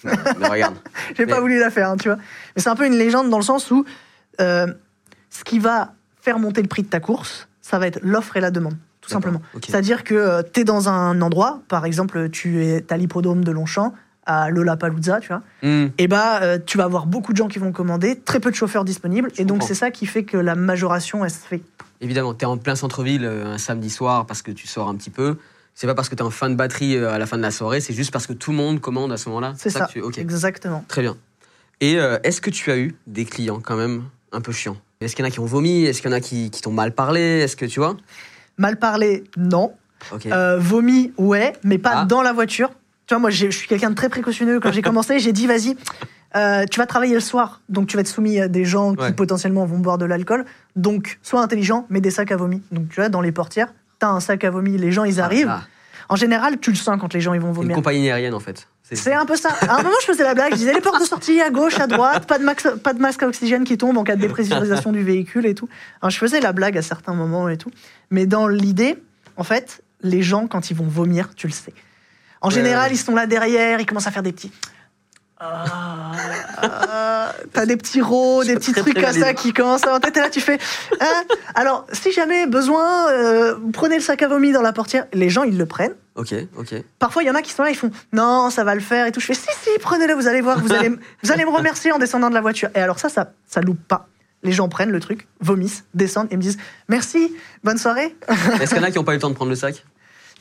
Mais regarde. J'ai Mais- pas voulu la faire, hein, tu vois. Mais c'est un peu une légende dans le sens où euh, ce qui va faire monter le prix de ta course, ça va être l'offre et la demande, tout simplement. C'est-à-dire que tu es dans un endroit, par exemple, tu es à l'hippodrome de Longchamp, à Lollapalooza, tu vois, Hmm. et bah euh, tu vas avoir beaucoup de gens qui vont commander, très peu de chauffeurs disponibles, Je et donc c'est ça qui fait que la majoration, elle se fait. Évidemment, tu es en plein centre-ville euh, un samedi soir parce que tu sors un petit peu. C'est pas parce que tu es en fin de batterie euh, à la fin de la soirée, c'est juste parce que tout le monde commande à ce moment-là. C'est ça, que tu- Ok, exactement. très bien. Et euh, est-ce que tu as eu des clients quand même un peu chiants? Est-ce qu'il y en a qui ont vomi? Est-ce qu'il y en a qui, qui t'ont mal parlé? Est-ce que tu vois? Mal parlé, non. Euh, vomi, ouais, mais pas Ah. dans la voiture. Tu vois, moi, je suis quelqu'un de très précautionneux. Quand j'ai commencé, j'ai dit, vas-y, euh, tu vas travailler le soir, donc tu vas être soumis à des gens qui Ouais. potentiellement vont boire de l'alcool. Donc, sois intelligent, mets des sacs à vomi. Donc, tu vois, dans les portières, t'as un sac à vomi, les gens, ils arrivent. Ah, En général, tu le sens quand les gens, ils vont une vomir. compagnie aérienne en fait. C'est un peu ça. À un moment, je faisais la blague, je disais les portes de sortie à gauche, à droite, pas de, max- pas de masque à oxygène qui tombe en cas de dépressurisation du véhicule et tout. Alors, je faisais la blague à certains moments et tout. Mais dans l'idée, en fait, les gens, quand ils vont vomir, tu le sais. En Ouais, général, ouais. ils sont là derrière, ils commencent à faire des petits. Ah, ah, T'as des petits rots, des petits trucs comme ça qui commencent à T'es là, tu fais. Hein? Alors, si jamais besoin, euh, prenez le sac à vomi dans la portière. Les gens, ils le prennent. Ok, ok. Parfois, il y en a qui sont là, ils font non, ça va le faire et tout. Je fais si, si, prenez-le, vous allez voir, vous allez, vous allez me remercier en descendant de la voiture. Et alors, ça, ça, ça loupe pas. Les gens prennent le truc, vomissent, descendent et me disent merci, bonne soirée. Est-ce qu'il y en a qui n'ont pas eu le temps de prendre le sac?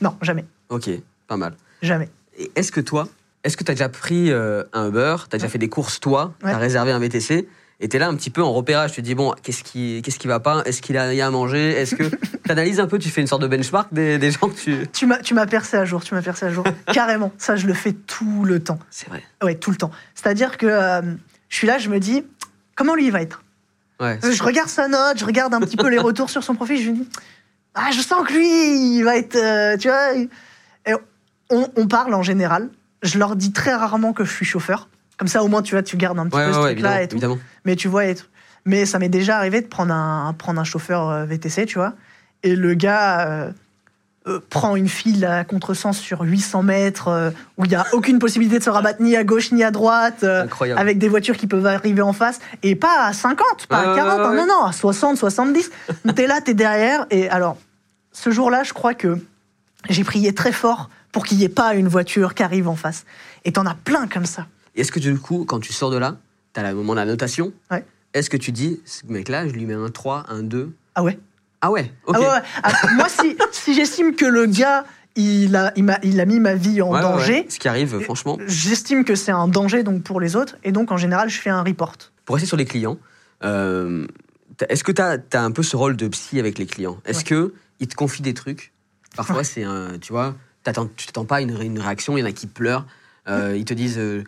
Non, jamais, Ok, pas mal. jamais. Et est-ce que toi, est-ce que tu as déjà pris euh, un Uber, tu as déjà fait des courses toi, tu Ouais. as réservé un VTC et tu es là un petit peu en repérage, tu te dis bon, qu'est-ce qui qu'est-ce qui va pas? Est-ce qu'il a rien à manger? Est-ce que tu analyses un peu, tu fais une sorte de benchmark des, des gens que tu Tu m'as, tu m'as percé à jour, tu m'as percé à jour. Carrément, ça, je le fais tout le temps. C'est vrai. Ouais, tout le temps. C'est-à-dire que euh, je suis là, je me dis comment lui il va être? Ouais. Je regarde sa note, je regarde un petit peu les retours sur son profil, je me dis ah, je sens que lui, il va être, euh, tu vois. Et on, on parle en général je leur dis très rarement que je suis chauffeur. Comme ça, au moins, tu vois, tu gardes un petit Ouais, peu ouais, ce truc-là et tout. évidemment. Mais tu vois, et tout. mais ça m'est déjà arrivé de prendre un, prendre un chauffeur euh, VTC, tu vois. Et le gars euh, euh, prend une file à contresens sur 800 mètres, euh, où il n'y a aucune possibilité de se rabattre ni à gauche ni à droite, Incroyable. avec des voitures qui peuvent arriver en face, et pas à 50, pas à ouais, 40, ouais, hein, non, non, à 60, 70. t'es là, t'es derrière. Et alors, ce jour-là, je crois que j'ai prié très fort pour qu'il n'y ait pas une voiture qui arrive en face. Et t'en as plein comme ça. Est-ce que du coup, quand tu sors de là, t'as le moment de la notation Ouais. Est-ce que tu dis, ce mec-là, je lui mets un 3, un 2 Ah ouais? Ah ouais, ok. Ah ouais, ouais. Ah, moi, si, si j'estime que le gars, il a, il, il a mis ma vie en Ouais, danger. Ce qui arrive, franchement. j'estime que c'est un danger donc pour les autres. Et donc, en général, je fais un report. Pour rester sur les clients, euh, t'as- est-ce que tu as, un peu ce rôle de psy avec les clients? Est-ce que ils te confient des trucs? Parfois, c'est un. Tu vois, tu t'attends pas à une, une réaction, il y en a qui pleurent, euh, ils te disent euh,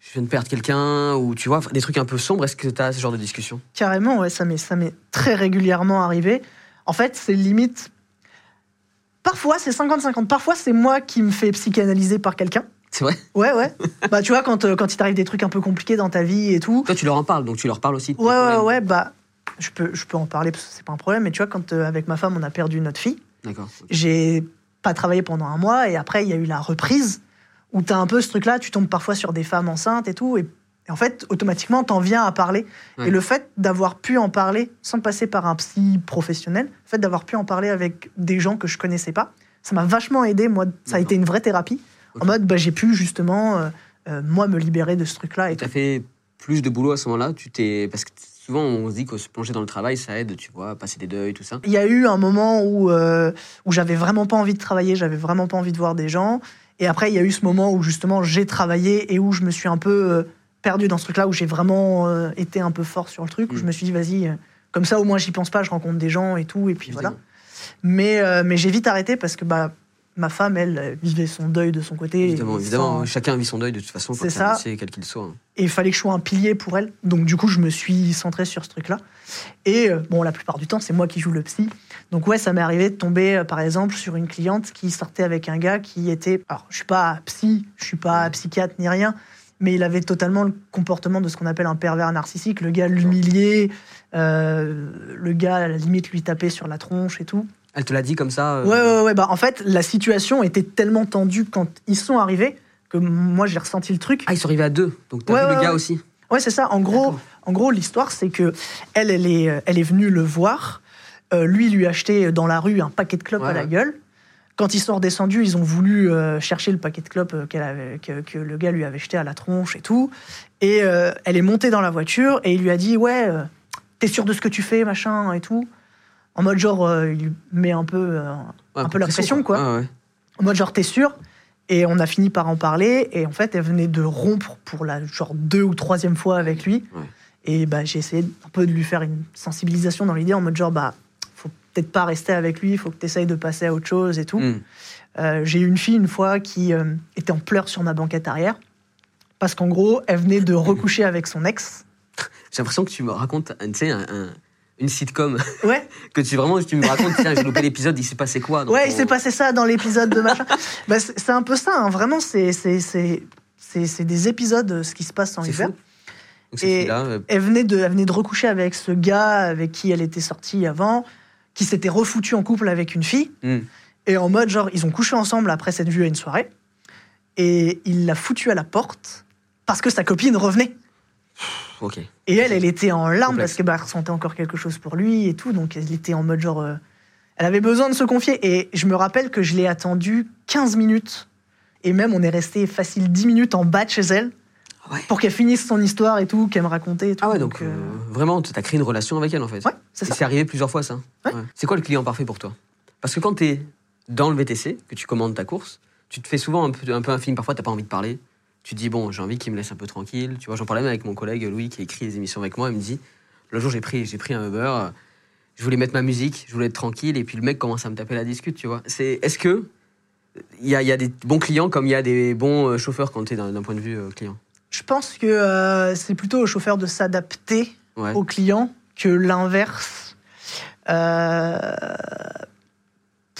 je viens de perdre quelqu'un, ou tu vois, des trucs un peu sombres. Est-ce que tu as ce genre de discussion? Carrément, ouais, ça m'est, ça m'est très régulièrement arrivé. En fait, c'est limite. Parfois, c'est 50-50. Parfois, c'est moi qui me fais psychanalyser par quelqu'un. C'est vrai? Ouais, ouais. bah, tu vois, quand, euh, quand il t'arrive des trucs un peu compliqués dans ta vie et tout. Toi, tu leur en parles, donc tu leur parles aussi. de tes Ouais, ouais, ouais, bah. Je peux, je peux en parler parce que c'est pas un problème. Mais tu vois, quand avec ma femme, on a perdu notre fille, D'accord. j'ai pas travaillé pendant un mois et après, il y a eu la reprise où t'as un peu ce truc-là. Tu tombes parfois sur des femmes enceintes et tout. Et, et en fait, automatiquement, t'en viens à parler. Ouais. Et le fait d'avoir pu en parler sans passer par un psy professionnel, le fait d'avoir pu en parler avec des gens que je connaissais pas, ça m'a vachement aidé. Moi, ça a été une vraie thérapie. En mode, bah, j'ai pu justement, euh, euh, moi, me libérer de ce truc-là. Et Tu as fait plus de boulot à ce moment-là? Tu t'es Parce que souvent, on se dit que se plonger dans le travail, ça aide, tu vois, passer des deuils, tout ça. Il y a eu un moment où, euh, où j'avais vraiment pas envie de travailler, j'avais vraiment pas envie de voir des gens. Et après, il y a eu ce moment où justement j'ai travaillé et où je me suis un peu euh, perdu dans ce truc-là, où j'ai vraiment euh, été un peu fort sur le truc, où Mm. je me suis dit, vas-y, comme ça au moins j'y pense pas, je rencontre des gens et tout, et puis voilà. Mais, euh, mais j'ai vite arrêté parce que bah, ma femme, elle, vivait son deuil de son côté. Évidemment, évidemment. sans- Chacun vit son deuil de toute façon, C'est ça. décès, quel qu'il soit. hein. Et il fallait que je sois un pilier pour elle. Donc du coup, je me suis centré sur ce truc-là. Et euh, bon, la plupart du temps, c'est moi qui joue le psy. Donc ouais, ça m'est arrivé de tomber, euh, par exemple, sur une cliente qui sortait avec un gars qui était... Alors, je suis pas psy, je suis pas psychiatre ni rien, mais il avait totalement le comportement de ce qu'on appelle un pervers narcissique. Le gars l'humiliait, euh, le gars, à la limite, lui tapait sur la tronche et tout. Elle te l'a dit comme ça euh, Ouais, ouais, ouais. Bah, en fait, la situation était tellement tendue quand ils sont arrivés que moi, j'ai ressenti le truc. Ah, ils sont arrivés à deux. Donc, t'as Ouais, vu ouais, le gars aussi. Ouais, c'est ça. En gros, en gros, l'histoire, c'est que elle, elle est, euh, elle est venue le voir. Euh, lui, lui a acheté dans la rue un paquet de clopes à la gueule. Quand ils sont redescendus, ils ont voulu euh, chercher le paquet de clopes qu'elle avait- que, que le gars lui avait jeté à la tronche et tout. Et elle est montée dans la voiture et il lui a dit Ouais, t'es sûr de ce que tu fais, machin et tout? En mode genre, euh, il lui met un peu, euh, Ouais, un peu la pression, quoi. Ouais. en mode genre t'es sûr et on a fini par en parler et en fait elle venait de rompre pour la genre deux ou troisième fois avec lui Ouais. et bah j'ai essayé un peu de lui faire une sensibilisation dans l'idée en mode genre bah faut peut-être pas rester avec lui faut que tu essayes de passer à autre chose et tout Hmm. Euh, j'ai eu une fille une fois qui euh, était en pleurs sur ma banquette arrière parce qu'en gros elle venait de recoucher avec son ex J'ai l'impression que tu me racontes un- tu sais, un- un- une sitcom. ouais que tu vraiment tu me racontes, tiens, j'ai loupé l'épisode, il s'est passé quoi Ouais, il s'est passé ça dans l'épisode de machin. bah, c'est un peu ça, hein. vraiment, c'est c'est- c'est- c'est- c'est des épisodes, euh, ce qui se passe en hiver. fou. Et- euh, Elle venait, de, elle venait de recoucher avec ce gars avec qui elle était sortie avant, qui s'était refoutu en couple avec une fille. hmm. Et en mode, genre, ils ont couché ensemble après cette vue à une soirée. Et il l'a foutu à la porte parce que sa copine revenait. Ok. Et elle, elle était en larmes Complexe. parce qu'elle bah, elle ressentait encore quelque chose pour lui et tout. Donc elle était en mode genre. euh, elle avait besoin de se confier. Et je me rappelle que je l'ai attendue 15 minutes. Et même, on est resté facile 10 minutes en bas de chez elle Ouais. pour qu'elle finisse son histoire et tout, qu'elle me racontait et tout. Ah ouais, donc euh, euh, vraiment, tu as créé une relation avec elle en fait. Ouais, c'est Et ça. c'est arrivé plusieurs fois ça. Ouais. C'est quoi le client parfait pour toi? Parce que quand tu es dans le VTC, que tu commandes ta course, tu te fais souvent un peu un, peu un film. Parfois, tu pas envie de parler. Tu te dis, bon, j'ai envie qu'il me laisse un peu tranquille. Tu vois, j'en parlais même avec mon collègue Louis qui écrit les émissions avec moi. Il me dit, le jour, j'ai pris, j'ai pris un Uber. euh, Je voulais mettre ma musique, je voulais être tranquille. Et puis le mec commence à me taper la discute, tu vois. C'est, est-ce que il y y a des bons clients comme il y a des bons euh, chauffeurs quand tu es d'un point de vue euh, client? Je pense que euh, c'est plutôt au chauffeur de s'adapter Ouais. au client que l'inverse. Euh,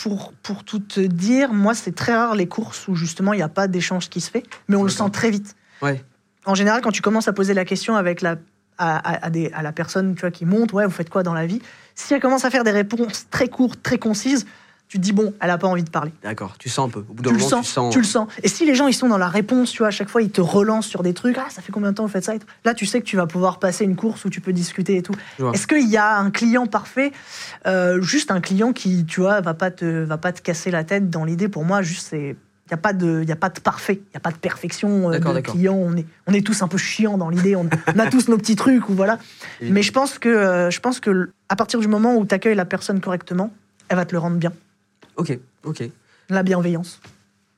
pour, pour tout te dire, moi, c'est très rare les courses où justement il n'y a pas d'échange qui se fait, mais on le sent très vite. Ouais. En général, quand tu commences à poser la question avec la, à, à- à des- à la personne tu vois, qui monte, ouais, vous faites quoi dans la vie Si elle commence à faire des réponses très courtes, très concises, tu te dis, bon, elle n'a pas envie de parler. D'accord, tu sens un peu. Au bout d'un Tu le, moment, sens, tu sens. tu le sens. Et si les gens ils sont dans la réponse, tu vois, à chaque fois ils te relancent sur des trucs, ah ça fait combien de temps vous faites ça. Là tu sais que tu vas pouvoir passer une course où tu peux discuter et tout. Est-ce qu'il y a un client parfait Euh, Juste un client qui, tu vois, va pas te, va pas te casser la tête dans l'idée? Pour moi, juste c'est il n'y a, pas de- y a pas de parfait, il n'y a pas de perfection euh, D'accord, de d'accord. client. On est, on est tous un peu chiants dans l'idée, on, on a tous nos petits trucs, ou voilà. Mais je pense que, euh, je pense que à partir du moment où tu accueilles la personne correctement, elle va te le rendre bien. Ok, ok. La bienveillance.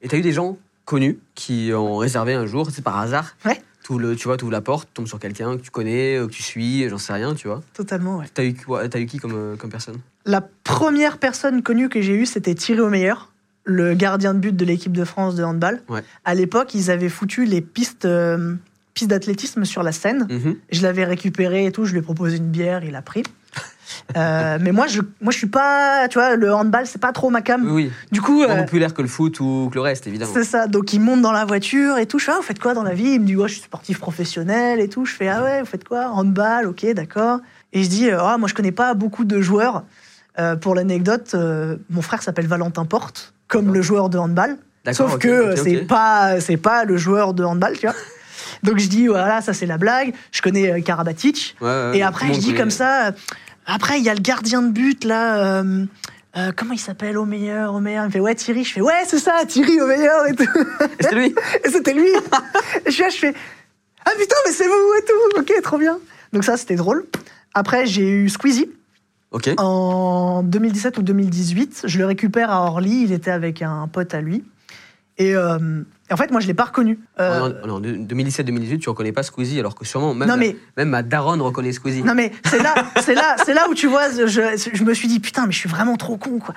Et t'as eu des gens connus qui ont réservé un jour, c'est par hasard. Ouais. Tout le, tu vois, tu ouvres la porte, tombes sur quelqu'un que tu connais, euh, que tu suis, j'en sais rien, tu vois. Totalement, ouais. T'as eu, quoi- t'as eu qui comme, euh, comme personne? La première personne connue que j'ai eue, c'était Thierry Omeyer, le gardien de but de l'équipe de France de handball. Ouais. À l'époque, ils avaient foutu les pistes, euh, pistes d'athlétisme sur la scène. Mhm. Je l'avais récupéré et tout, je lui ai proposé une bière, il a pris. Euh, mais moi, je, moi, je suis pas, tu vois, le handball, c'est pas trop ma cam. Oui, Du coup. Moins euh, populaire que le foot ou que le reste, évidemment. c'est ça. Donc, il monte dans la voiture et tout. Je fais, ah, vous faites quoi dans la vie? Il me dit, ouais, je suis sportif professionnel et tout. Je fais, ah ouais, vous faites quoi? Handball, ok, d'accord. Et je dis, euh, ah, moi, je connais pas beaucoup de joueurs. Euh, pour l'anecdote, mon frère s'appelle Valentin Porte, comme le joueur de handball. Sauf que euh, ok, ok. c'est pas, c'est pas le joueur de handball, tu vois. Donc, je dis, voilà, ça, c'est la blague. Je connais Karabatic. Ouais, ouais, Et après, je dis comme ça. Après, il y a le gardien de but, là. euh, euh, comment il s'appelle Au meilleur, au meilleur. Il me fait Ouais, Thierry. Je fais Ouais, c'est ça, Thierry au meilleur et tout. Et c'était lui Et c'était lui. et je suis là, je fais Ah putain, mais c'est vous et tout. Ok, trop bien. Donc, ça, c'était drôle. Après, j'ai eu Squeezie Ok. en 2017 ou 2018. Je le récupère à Orly. Il était avec un pote à lui. Et, euh, et en fait, moi, je l'ai pas reconnu. Euh, En, en 2017-2018, tu reconnais pas Squeezie, alors que sûrement, même, Non, la- mais- même ma daronne reconnaît Squeezie. Non mais c'est là, c'est là, c'est là où tu vois, je, je me suis dit putain mais je suis vraiment trop con quoi.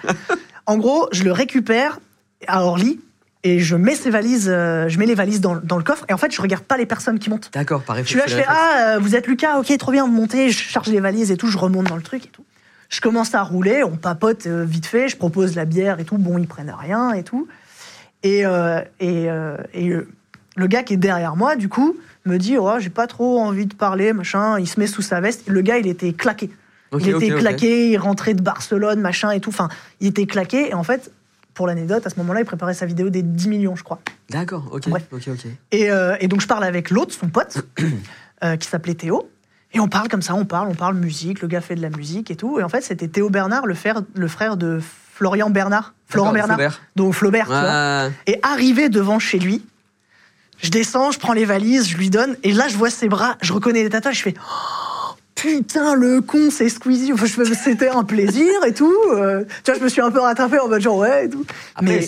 En gros, je le récupère à Orly et je mets ses valises, euh, je mets les valises dans, dans le coffre et en fait je regarde pas les personnes qui montent. D'accord, par Je suis là, je fais ah vous êtes Lucas, ok trop bien, vous montez, je charge les valises et tout, je remonte dans le truc et tout. Je commence à rouler, on papote euh, vite fait, je propose la bière et tout, bon ils prennent rien et tout. Et, euh, et, euh, et, euh, le gars qui est derrière moi, du coup, me dit oh, j'ai pas trop envie de parler, machin. Il se met sous sa veste. Le gars, il était claqué. Il était claqué, il rentrait de Barcelone, machin et tout. Enfin, il était claqué. Et en fait, pour l'anecdote, à ce moment-là, il préparait sa vidéo des 10 millions, je crois. D'accord, ok, Bref. Et, euh, et donc, je parle avec l'autre, son pote, qui s'appelait Théo. Et on parle comme ça, on parle, on parle musique, le gars fait de la musique et tout. Et en fait, c'était Théo Bernard, le frère, le frère de Florian Bernard. Florent Bernard. Flaubert. Donc Flaubert, tu vois. Et arrivé devant chez lui, je descends, je prends les valises, je lui donne, et là je vois ses bras, je reconnais les tatouages, je fais Oh, putain le con, c'est Squeezie. Enfin, C'était un plaisir et tout. euh, tu vois, je me suis un peu rattrapé en mode genre ouais et tout. après, Mais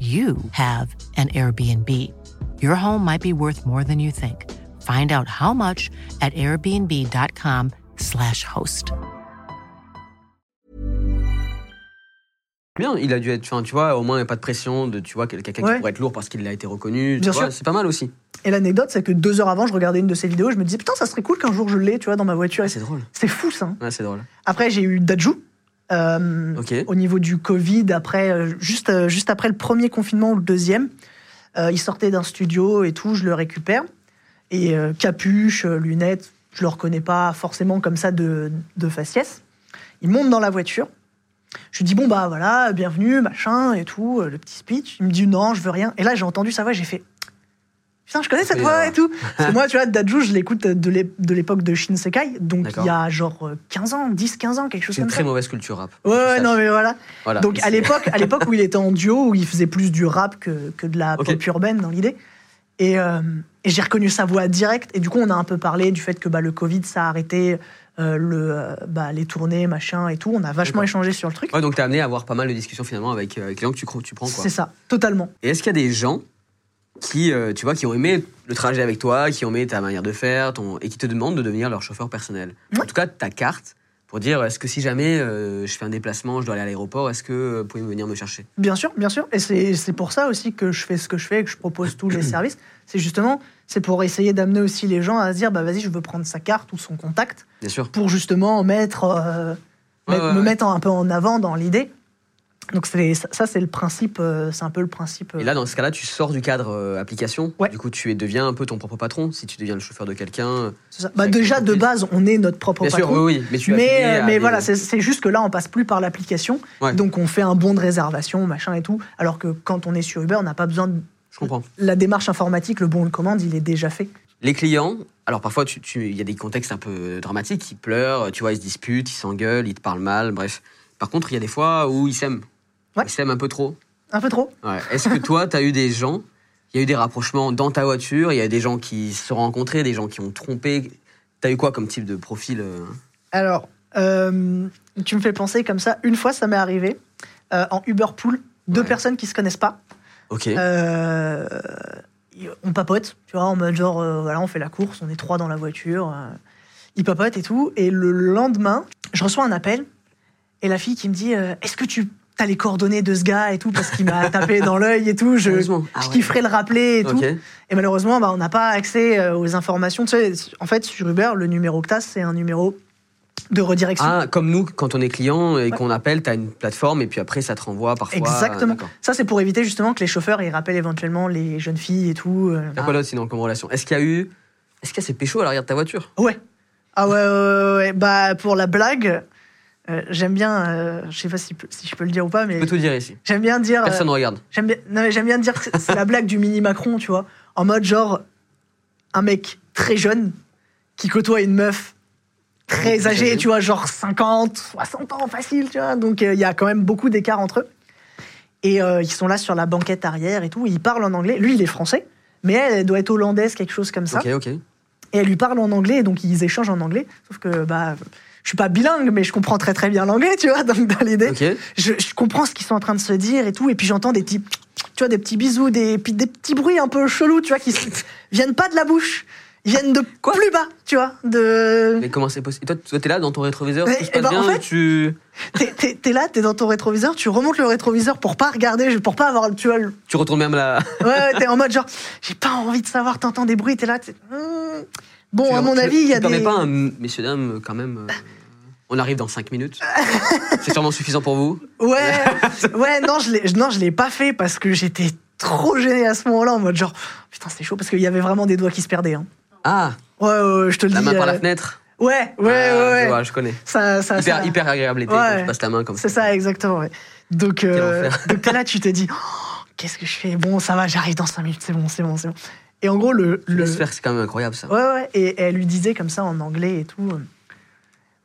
you have an Airbnb. Your home might be worth more than you think. Find out how much at airbnb.com/slash host. bien, il a dû être, tu vois, au moins, il n'y a pas de pression de, tu vois, quelqu'un qui pourrait être lourd parce qu'il a été reconnu. Bien sûr. C'est pas mal aussi. Et l'anecdote, c'est que deux heures avant, je regardais une de ses vidéos, je me disais putain, ça serait cool qu'un jour je l'ai, tu vois, dans ma voiture. Ouais, c'est drôle. C'est fou ça. hein. Ouais, c'est drôle. Après, j'ai eu Dajou. Euh, Ok. Au niveau du Covid, après, euh, juste, euh, juste après le premier confinement ou le deuxième, euh, il sortait d'un studio et tout, je le récupère. Et euh, capuche, lunettes, je le reconnais pas forcément comme ça de, de faciès. Il monte dans la voiture. Je lui dis, bon, bah voilà, bienvenue, machin et tout, le petit speech. Il me dit, non, je veux rien. Et là, j'ai entendu sa voix, j'ai fait, putain, je connais cette voix alors. et tout. Parce que moi, tu vois, Dajou, je l'écoute de l'ép- de l'époque de Shinsekai, donc il y a genre euh, 15 ans, 10, 15 ans, quelque chose C'est une comme très ça. mauvaise culture rap. Ouais, non, mais voilà. Voilà. Donc à l'époque, à l'époque où il était en duo, où il faisait plus du rap que, que de la Ok. pop urbaine dans l'idée. Et, euh, et j'ai reconnu sa voix directe. Et du coup, on a un peu parlé du fait que bah, le Covid, ça a arrêté euh, le, euh, bah, les tournées, machin et tout. On a vachement échangé sur le truc. Ouais, donc t'es amené à avoir pas mal de discussions finalement avec, euh, avec les gens que tu, tu prends. C'est ça, totalement. Et est-ce qu'il y a des gens qui, euh, tu vois, qui ont aimé le trajet avec toi, qui ont aimé ta manière de faire, ton... et qui te demandent de devenir leur chauffeur personnel En tout cas, ta carte pour dire est-ce que si jamais euh, je fais un déplacement, je dois aller à l'aéroport, est-ce que euh, vous pouvez venir me chercher? Bien sûr, bien sûr. Et c'est pour ça aussi que je fais ce que je fais et que je propose tous les services. C'est justement, c'est pour essayer d'amener aussi les gens à se dire, bah vas-y, je veux prendre sa carte ou son contact Bien sûr. pour justement mettre, euh, Ouais, mettre- ouais, me ouais. mettre un peu en avant dans l'idée. Donc ça, c'est le principe, euh, c'est un peu le principe. euh, Et là, dans ce cas-là, tu sors du cadre euh, application. Ouais. Du coup, tu deviens un peu ton propre patron. Si tu deviens le chauffeur de quelqu'un. c'est ça. Bah, déjà de base, on est notre propre Bien sûr, patron. oui, oui. Mais tu euh, voilà, c'est c'est juste que là, on passe plus par l'application. Ouais. Donc, on fait un bon de réservation, machin et tout. Alors que quand on est sur Uber, on n'a pas besoin de. Je comprends. La démarche informatique, le bon de commande, il est déjà fait. Les clients, alors parfois, il y a des contextes un peu dramatiques. Ils pleurent, tu vois, ils se disputent, ils s'engueulent, ils te parlent mal, bref. Par contre, il y a des fois où ils s'aiment. Ouais. Ils s'aiment un peu trop. Un peu trop. Ouais. Est-ce que toi, tu as eu des gens, il y a eu des rapprochements dans ta voiture, il y a des gens qui se sont rencontrés, des gens qui ont trompé? Tu as eu quoi comme type de profil euh? Alors, euh, tu me fais penser comme ça. Une fois, ça m'est arrivé euh, en Uber Pool, deux Ouais. personnes qui se connaissent pas. Ok. Euh, on papote, tu vois, en mode genre, voilà, on fait la course, on est trois dans la voiture. ils papotent et tout. Et le lendemain, je reçois un appel et la fille qui me dit Est-ce que tu as les coordonnées de ce gars et tout Parce qu'il m'a tapé dans l'œil et tout. Je, Ah je ouais. kifferais le rappeler et tout. Et malheureusement, bah, on n'a pas accès euh, aux informations. Tu sais, en fait, sur Uber, le numéro que tu c'est un numéro de redirection. Ah, comme nous, quand on est client et qu'on appelle, tu as une plateforme et puis après, ça te renvoie parfois. Exactement. D'accord. Ça, c'est pour éviter justement que les chauffeurs ils rappellent éventuellement les jeunes filles et tout. euh. T'as quoi d'autre sinon comme relation? Est-ce qu'il y a eu. Est-ce qu'il y a ces péchos à l'arrière de ta voiture? Ouais. Ah ouais, ouais, ouais, ouais. Bah, pour la blague, euh, j'aime bien, euh, je sais pas si, si je peux le dire ou pas, Je mais peux tout dire ici. j'aime bien dire. euh, Personne ne regarde. J'aime bien, non, mais j'aime bien dire que c'est- la blague du mini Macron, tu vois. En mode genre, un mec très jeune qui côtoie une meuf très âgée, tu vois, genre 50, 60 ans facile, tu vois. Donc euh, il y a quand même beaucoup d'écart entre eux. Et euh, ils sont là sur la banquette arrière et tout. Ils parlent en anglais. Lui, il est français, mais elle, elle doit être hollandaise, quelque chose comme ça. Ok, ok. Et elle lui parle en anglais, donc ils échangent en anglais. Sauf que, bah, je suis pas bilingue, mais je comprends très très bien l'anglais, tu vois, donc dans l'idée Ok. je, je comprends ce qu'ils sont en train de se dire et tout, et puis j'entends des petits, tu vois, des petits bisous, des, des petits bruits un peu chelous, tu vois, qui viennent pas de la bouche, ils viennent de Quoi plus bas, tu vois, de. Mais comment c'est possible? Toi, toi, t'es là dans ton rétroviseur, tout se eh passe ben, en fait- tu, T'es- t'es là, t'es dans ton rétroviseur, tu remontes le rétroviseur pour pas regarder, pour pas avoir, tu vois, le- tu retournes même là. ouais, ouais, t'es en mode genre, j'ai pas envie de savoir, t'entends des bruits, t'es là, t'es- hmm. Bon, Tu- à mon avis, il y a des. pas un messieurs dames quand même. euh, on arrive dans 5 minutes. c'est sûrement suffisant pour vous. Ouais, ouais, non, je je l'ai pas fait parce que j'étais trop gêné à ce moment-là, en mode genre, putain, c'est chaud, parce qu'il y avait vraiment des doigts qui se perdaient. Hein. Ah, Ouais, ouais, ouais, je te le la dis. main par euh, la fenêtre. Ouais, ouais, Ah, ouais, Je vois, je connais. Ça, ça, Hyper, ça- hyper agréable l'été Ouais. quand tu passes la main comme C'est ça. ça, exactement. ouais. Donc, euh, donc t'es là, tu te dis, Oh, qu'est-ce que je fais? Bon, ça va, j'arrive dans 5 minutes, c'est bon, c'est bon, c'est bon. Et en gros, le. le... C'est quand même incroyable ça. Ouais, ouais, et, et elle lui disait comme ça en anglais et tout. euh,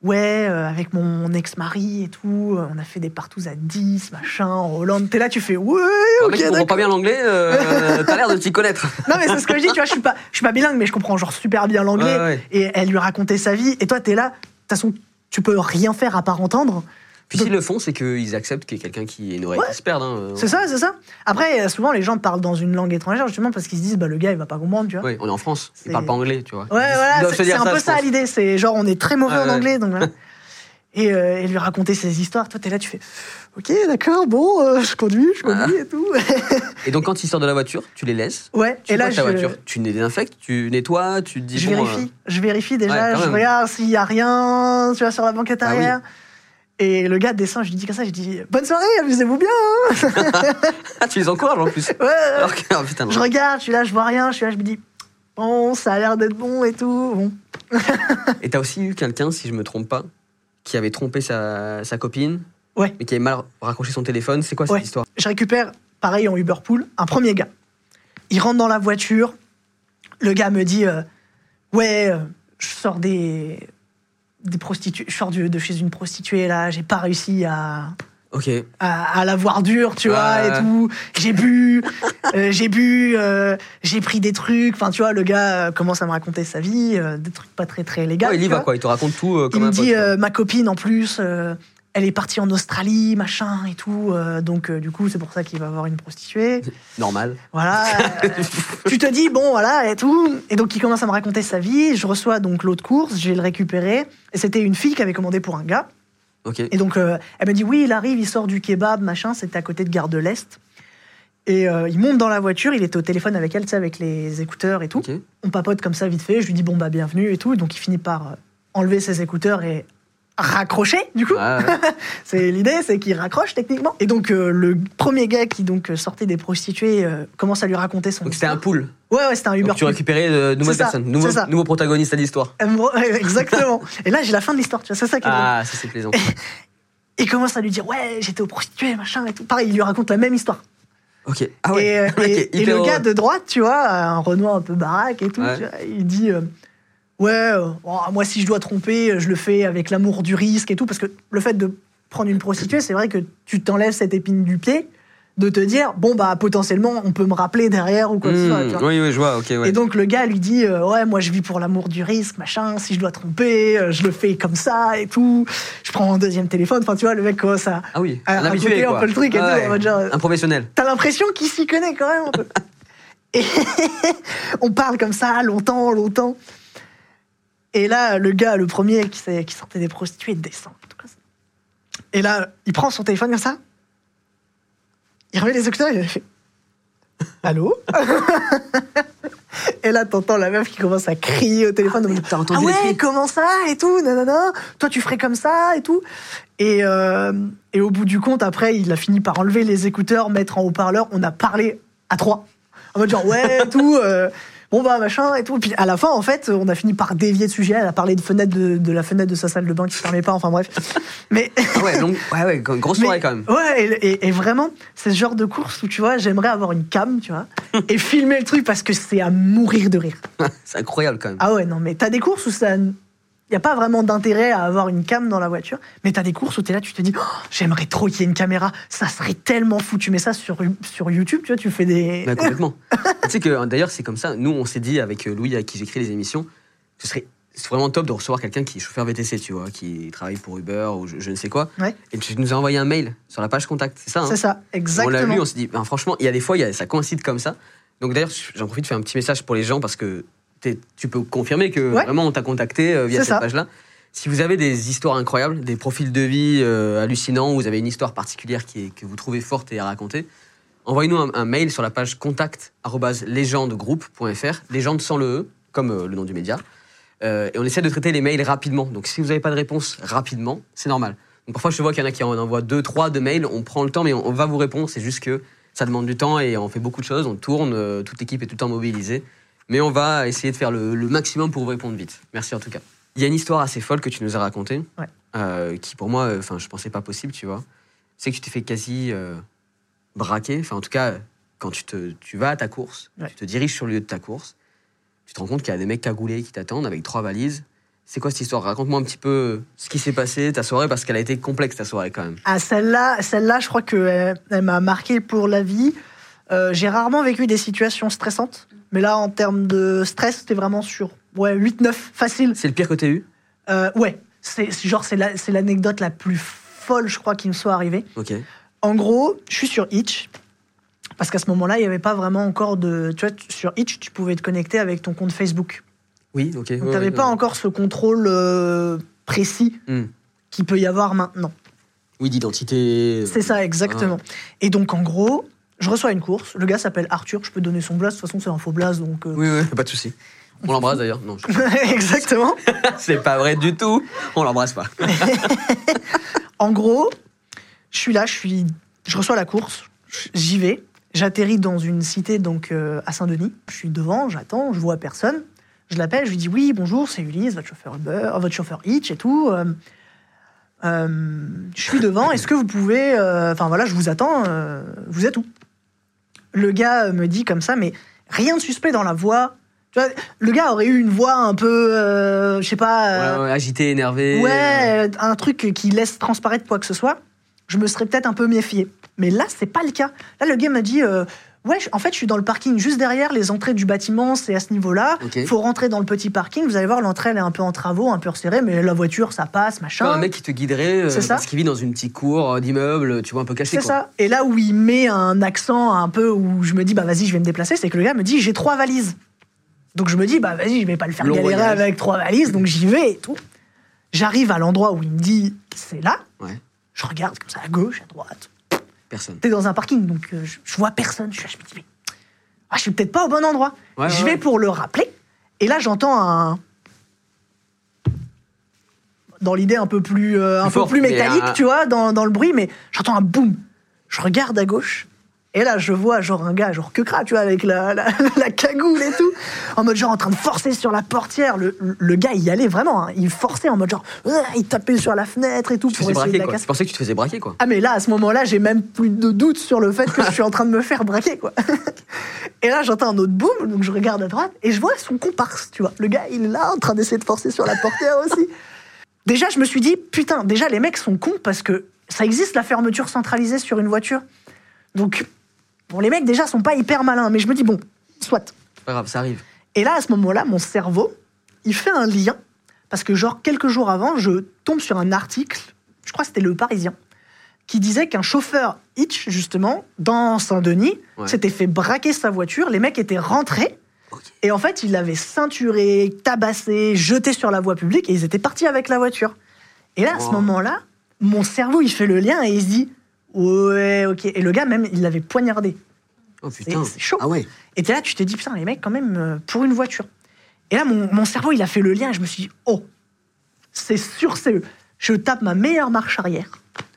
Ouais, euh, avec mon ex-mari et tout, euh, on a fait des partous à 10, machin, en Hollande. T'es là, tu fais, ouais, ok, mec qui comprend d'accord. pas bien l'anglais, euh, t'as l'air de t'y connaître. Non, mais c'est ce que je dis, tu vois, je suis pas, je suis pas bilingue, mais je comprends genre super bien l'anglais. Ouais, ouais. Et elle lui racontait sa vie. Et toi, t'es là, de toute façon, tu peux rien faire à part entendre. Puis s'ils le font, c'est qu'ils acceptent qu'il y ait quelqu'un qui ait une oreille Ouais. qui se perde. hein. C'est ça, c'est ça. Après, euh, souvent, les gens parlent dans une langue étrangère, justement, parce qu'ils se disent, bah, le gars, il va pas comprendre, tu vois. Oui, on est en France, ils parlent pas anglais, tu vois. Ouais, voilà, c'est un peu ça l'idée. C'est genre, on est très mauvais en ouais. anglais, donc voilà. Et euh, elle lui racontait ses histoires. Toi, t'es là, tu fais, ok, d'accord, bon, euh, je conduis, je conduis et tout. Et donc quand ils sortent de la voiture, tu les laisses. ouais, Tu et là, ta je, voiture Tu désinfectes, tu nettoies, tu te dis je bon, vérifie. Je vérifie déjà, Ouais, je même. regarde s'il y a rien, tu vois, sur la banquette Ah oui. Et le gars descend, je lui dis comme ça, je dis, bonne soirée, amusez-vous bien. hein. Ah, tu les encourages en plus. Ouais, Alors que, putain, non. Je regarde, je suis là, je vois rien, je suis là, je me dis, bon, ça a l'air d'être bon et tout. Bon. Et t'as aussi eu quelqu'un, si je me trompe pas, qui avait trompé sa, sa copine, Ouais. mais qui avait mal raccroché son téléphone. C'est quoi cette Ouais. histoire? Je récupère, pareil en Uber Pool, un premier gars. Il rentre dans la voiture. Le gars me dit euh, Ouais, euh, je sors des, des prostituées. Je sors de chez une prostituée là, j'ai pas réussi à, Ok. à, à la voir dure, tu vois, et tout. J'ai bu, euh, j'ai bu, euh, j'ai pris des trucs. Enfin, tu vois, le gars euh, commence à me raconter sa vie, euh, des trucs pas très très légaux. Ouais, il y va quoi, il te raconte tout euh, Il comme me pote. dit, quoi. ma copine en plus, elle est partie en Australie, machin et tout. euh, donc, euh, du coup, c'est pour ça qu'il va avoir une prostituée. Normal. Voilà. euh, tu te dis, bon, voilà, et tout. Et donc, il commence à me raconter sa vie. Je reçois donc l'autre course, je vais le récupérer. Et c'était une fille qui avait commandé pour un gars. Et donc, euh, elle me dit, oui, il arrive, il sort du kebab, machin, c'était à côté de Gare de l'Est. Et euh, il monte dans la voiture, il était au téléphone avec elle, tu sais, avec les écouteurs et tout. On papote comme ça vite fait, je lui dis, bon, bah, bienvenue et tout. Donc, il finit par enlever ses écouteurs et raccrocher, du coup. Ouais. C'est l'idée, c'est qu'il raccroche techniquement. Et donc, euh, le premier gars qui donc sortait des prostituées euh, commence à lui raconter son Donc c'était un pool. Ouais, ouais, c'était un Uber Donc tu récupérais de nouvelles personnes, ça. nouveaux protagonistes à l'histoire. Euh, Exactement. Et là, j'ai la fin de l'histoire, tu vois, c'est ça qui est drôle. Ah, ça c'est plaisant. Il commence à lui dire ouais j'étais au prostitué machin et tout. Pareil il lui raconte la même histoire. Ok. Ah ouais. et, euh, Le et- et gars de droite tu vois un Renoir un peu baraque et tout Ouais. tu vois, il dit euh, ouais euh, oh, moi si je dois tromper je le fais avec l'amour du risque et tout parce que le fait de prendre une prostituée c'est vrai que tu t'enlèves cette épine du pied de te dire bon bah potentiellement on peut me rappeler derrière ou quoi que ce soit. Hmm, vois. oui, oui, je vois. Ok, ouais. Et donc le gars lui dit euh, ouais moi je vis pour l'amour du risque machin si je dois tromper euh, je le fais comme ça et tout je prends un deuxième téléphone enfin tu vois le mec commence à ah oui. à un habitué, un peu le truc et Ah tout, Un professionnel. T'as l'impression qu'il s'y connaît quand même un peu. Et on parle comme ça longtemps, longtemps. Et là, le gars, le premier qui, qui sortait des prostituées, descend. Et là, il prend son téléphone comme ça. Il remet les écouteurs et il fait Allô? Et là, t'entends la meuf qui commence à crier au téléphone. mode, T'as entendu ah ouais, comment ça et tout, nanana. Toi, tu ferais comme ça et tout. Et, euh, et au bout du compte, après, il a fini par enlever les écouteurs, mettre en haut-parleur. On a parlé à trois. En mode genre, ouais, et tout. euh, bon, bah, machin et tout. Puis à la fin, en fait, on a fini par dévier de sujet. Elle a parlé de, fenêtre de, de la fenêtre de sa salle de bain qui ne fermait pas. Enfin, bref. Mais. Ah ouais, donc, ouais, ouais, grosse soirée Mais- quand même. Ouais, et, et- et vraiment, c'est ce genre de course où tu vois, j'aimerais avoir une cam, tu vois, et filmer le truc parce que c'est à mourir de rire. C'est incroyable quand même. Ah ouais, non, mais t'as des courses où ça. Il n'y a pas vraiment d'intérêt à avoir une cam dans la voiture, mais t'as des courses où t'es là, tu te dis, Oh, j'aimerais trop qu'il y ait une caméra, ça serait tellement fou. Tu mets ça sur, sur YouTube, tu vois, tu fais des. Bah, complètement. tu sais que d'ailleurs, c'est comme ça. Nous, on s'est dit avec euh, Louis, avec qui j'écris les émissions, ce serait vraiment top de recevoir quelqu'un qui est chauffeur VTC, tu vois, qui travaille pour Uber ou je, je ne sais quoi. Ouais. Et tu nous as envoyé un mail sur la page contact, c'est ça hein? C'est ça, On l'a exactement. lu, on s'est dit, ben, franchement, il y a des fois, il y a- ça coïncide comme ça. Donc d'ailleurs, j'en profite de faire un petit message pour les gens parce que tu peux confirmer que Ouais. vraiment on t'a contacté euh, via cette page-là. Si vous avez des histoires incroyables, des profils de vie euh, hallucinants, ou vous avez une histoire particulière qui est- que vous trouvez forte et à raconter, envoyez-nous un, un mail sur la page contact@legendegroupe.fr, légende sans le e, comme euh, le nom du média. Euh, et on essaie de traiter les mails rapidement. Donc si vous n'avez pas de réponse rapidement, c'est normal. Donc parfois je vois qu'il y en a qui en envoient deux, trois de mails, on prend le temps, mais on, on va vous répondre. C'est juste que ça demande du temps et on fait beaucoup de choses, on tourne, toute l'équipe est tout le temps mobilisée. Mais on va essayer de faire le, le maximum pour vous répondre vite. Merci en tout cas. Il y a une histoire assez folle que tu nous as racontée, Ouais. euh, qui pour moi, euh, enfin, je pensais pas possible, tu vois. C'est que tu t'es fait quasi euh, braquer. Enfin, en tout cas, quand tu, te, tu vas à ta course, Ouais. tu te diriges sur le lieu de ta course, tu te rends compte qu'il y a des mecs cagoulés qui t'attendent avec trois valises. C'est quoi cette histoire? Raconte-moi un petit peu ce qui s'est passé, ta soirée, parce qu'elle a été complexe, ta soirée, quand même. Ah, celle-là, celle-là, je crois qu'elle elle, m'a marqué pour la vie. Euh, J'ai rarement vécu des situations stressantes, mais là, en termes de stress, c'était vraiment sur ouais, 8-9, facile. C'est le pire que t'aies eu Euh, ouais, c'est genre, c'est la- c'est l'anecdote la plus folle, je crois, qui me soit arrivée. Ok. En gros, je suis sur Itch. Parce qu'à ce moment-là, il n'y avait pas vraiment encore de. Tu vois, sur Itch, tu pouvais te connecter avec ton compte Facebook. Oui, ok. Donc, tu n'avais ouais, pas ouais. encore ce contrôle euh, précis Hmm. qu'il peut y avoir maintenant. Oui, d'identité. euh, C'est ça, exactement. Et donc, en gros, je reçois une course. Le gars s'appelle Arthur. Je peux donner son blast. De toute façon, c'est un faux blast. Donc, euh, Oui, oui, pas de souci. On l'embrasse d'ailleurs. Non, je- exactement. c'est pas vrai du tout. On l'embrasse pas. En gros, je suis là, je, suis, je reçois la course, j'y vais, j'atterris dans une cité donc euh, à Saint-Denis. Je suis devant, j'attends, je vois personne. Je l'appelle, je lui dis oui, bonjour, c'est Ulysse, votre chauffeur Uber, euh, votre chauffeur Hitch et tout. Euh, euh, je suis devant, est-ce que vous pouvez, euh, enfin voilà, je vous attends, euh, vous êtes où? Le gars euh, me dit comme ça, mais rien de suspect dans la voix. Tu vois, le gars aurait eu une voix un peu, euh, je sais pas. euh, Ouais, ouais, agité, énervé. Ouais, un truc qui laisse transparaître quoi que ce soit. je me serais peut-être un peu méfié. Mais là, c'est pas le cas. Là, le gars m'a dit euh, Ouais, en fait, je suis dans le parking juste derrière les entrées du bâtiment, c'est à ce niveau-là. Ok. faut rentrer dans le petit parking. Vous allez voir, l'entrée, elle est un peu en travaux, un peu resserrée, mais la voiture, ça passe, machin. Comme un mec qui te guiderait euh, parce qu'il vit dans une petite cour euh, d'immeuble, tu vois, un peu caché. C'est quoi. ça. Et là où il met un accent un peu où je me dis, bah vas-y, je vais me déplacer, c'est que le gars me dit, j'ai trois valises. Donc je me dis, bah vas-y, je vais pas le faire Long galérer voyage. avec trois valises, donc j'y vais et tout. J'arrive à l'endroit où il me dit, c'est là. Ouais. Je regarde comme ça à gauche, à droite. Personne. T'es dans un parking, donc euh, je, je vois personne. Je, suis là, je me dis, mais ah, je suis peut-être pas au bon endroit. Ouais, je ouais, vais ouais. pour le rappeler. Et là, j'entends un. Dans l'idée un peu plus, euh, un peu fort, plus métallique, un- tu vois, dans, dans le bruit, mais j'entends un boum. Je regarde à gauche. Et là, je vois genre un gars, genre que cra, tu vois, avec la, la, la cagoule et tout, en mode genre en train de forcer sur la portière. Le, le gars, il y allait vraiment, hein. il forçait en mode genre, euh, il tapait sur la fenêtre et tout Tu pour de braquer, la quoi. casser. Pensais que tu te faisais braquer, quoi. Ah mais là, à ce moment-là, j'ai même plus de doute sur le fait que je suis en train de me faire braquer, quoi. Et là, j'entends un autre boom, donc je regarde à droite et je vois son comparse, tu vois. Le gars, il est là en train d'essayer de forcer sur la portière aussi. Déjà, je me suis dit, putain, déjà, les mecs sont cons parce que ça existe la fermeture centralisée sur une voiture. Donc, bon, les mecs, déjà, sont pas hyper malins, mais je me dis, bon, soit. Pas grave, ça arrive. Et là, à ce moment-là, mon cerveau, il fait un lien. Parce que, genre, quelques jours avant, je tombe sur un article, je crois que c'était Le Parisien, qui disait qu'un chauffeur Hitch, justement, dans Saint-Denis, Ouais. s'était fait braquer sa voiture. Les mecs étaient rentrés. Et en fait, ils l'avaient ceinturé, tabassé, jeté sur la voie publique et ils étaient partis avec la voiture. Et là, à ce moment-là, mon cerveau, il fait le lien et il se dit Ouais, ok. Et le gars, même, il l'avait poignardé. Oh putain. c'est chaud. Ah ouais. Et t'es là, tu te dis, putain, les mecs, quand même, euh, pour une voiture. Et là, mon, mon cerveau, il a fait le lien et je me suis dit, oh, c'est sûr, c'est eux. Je tape ma meilleure marche arrière.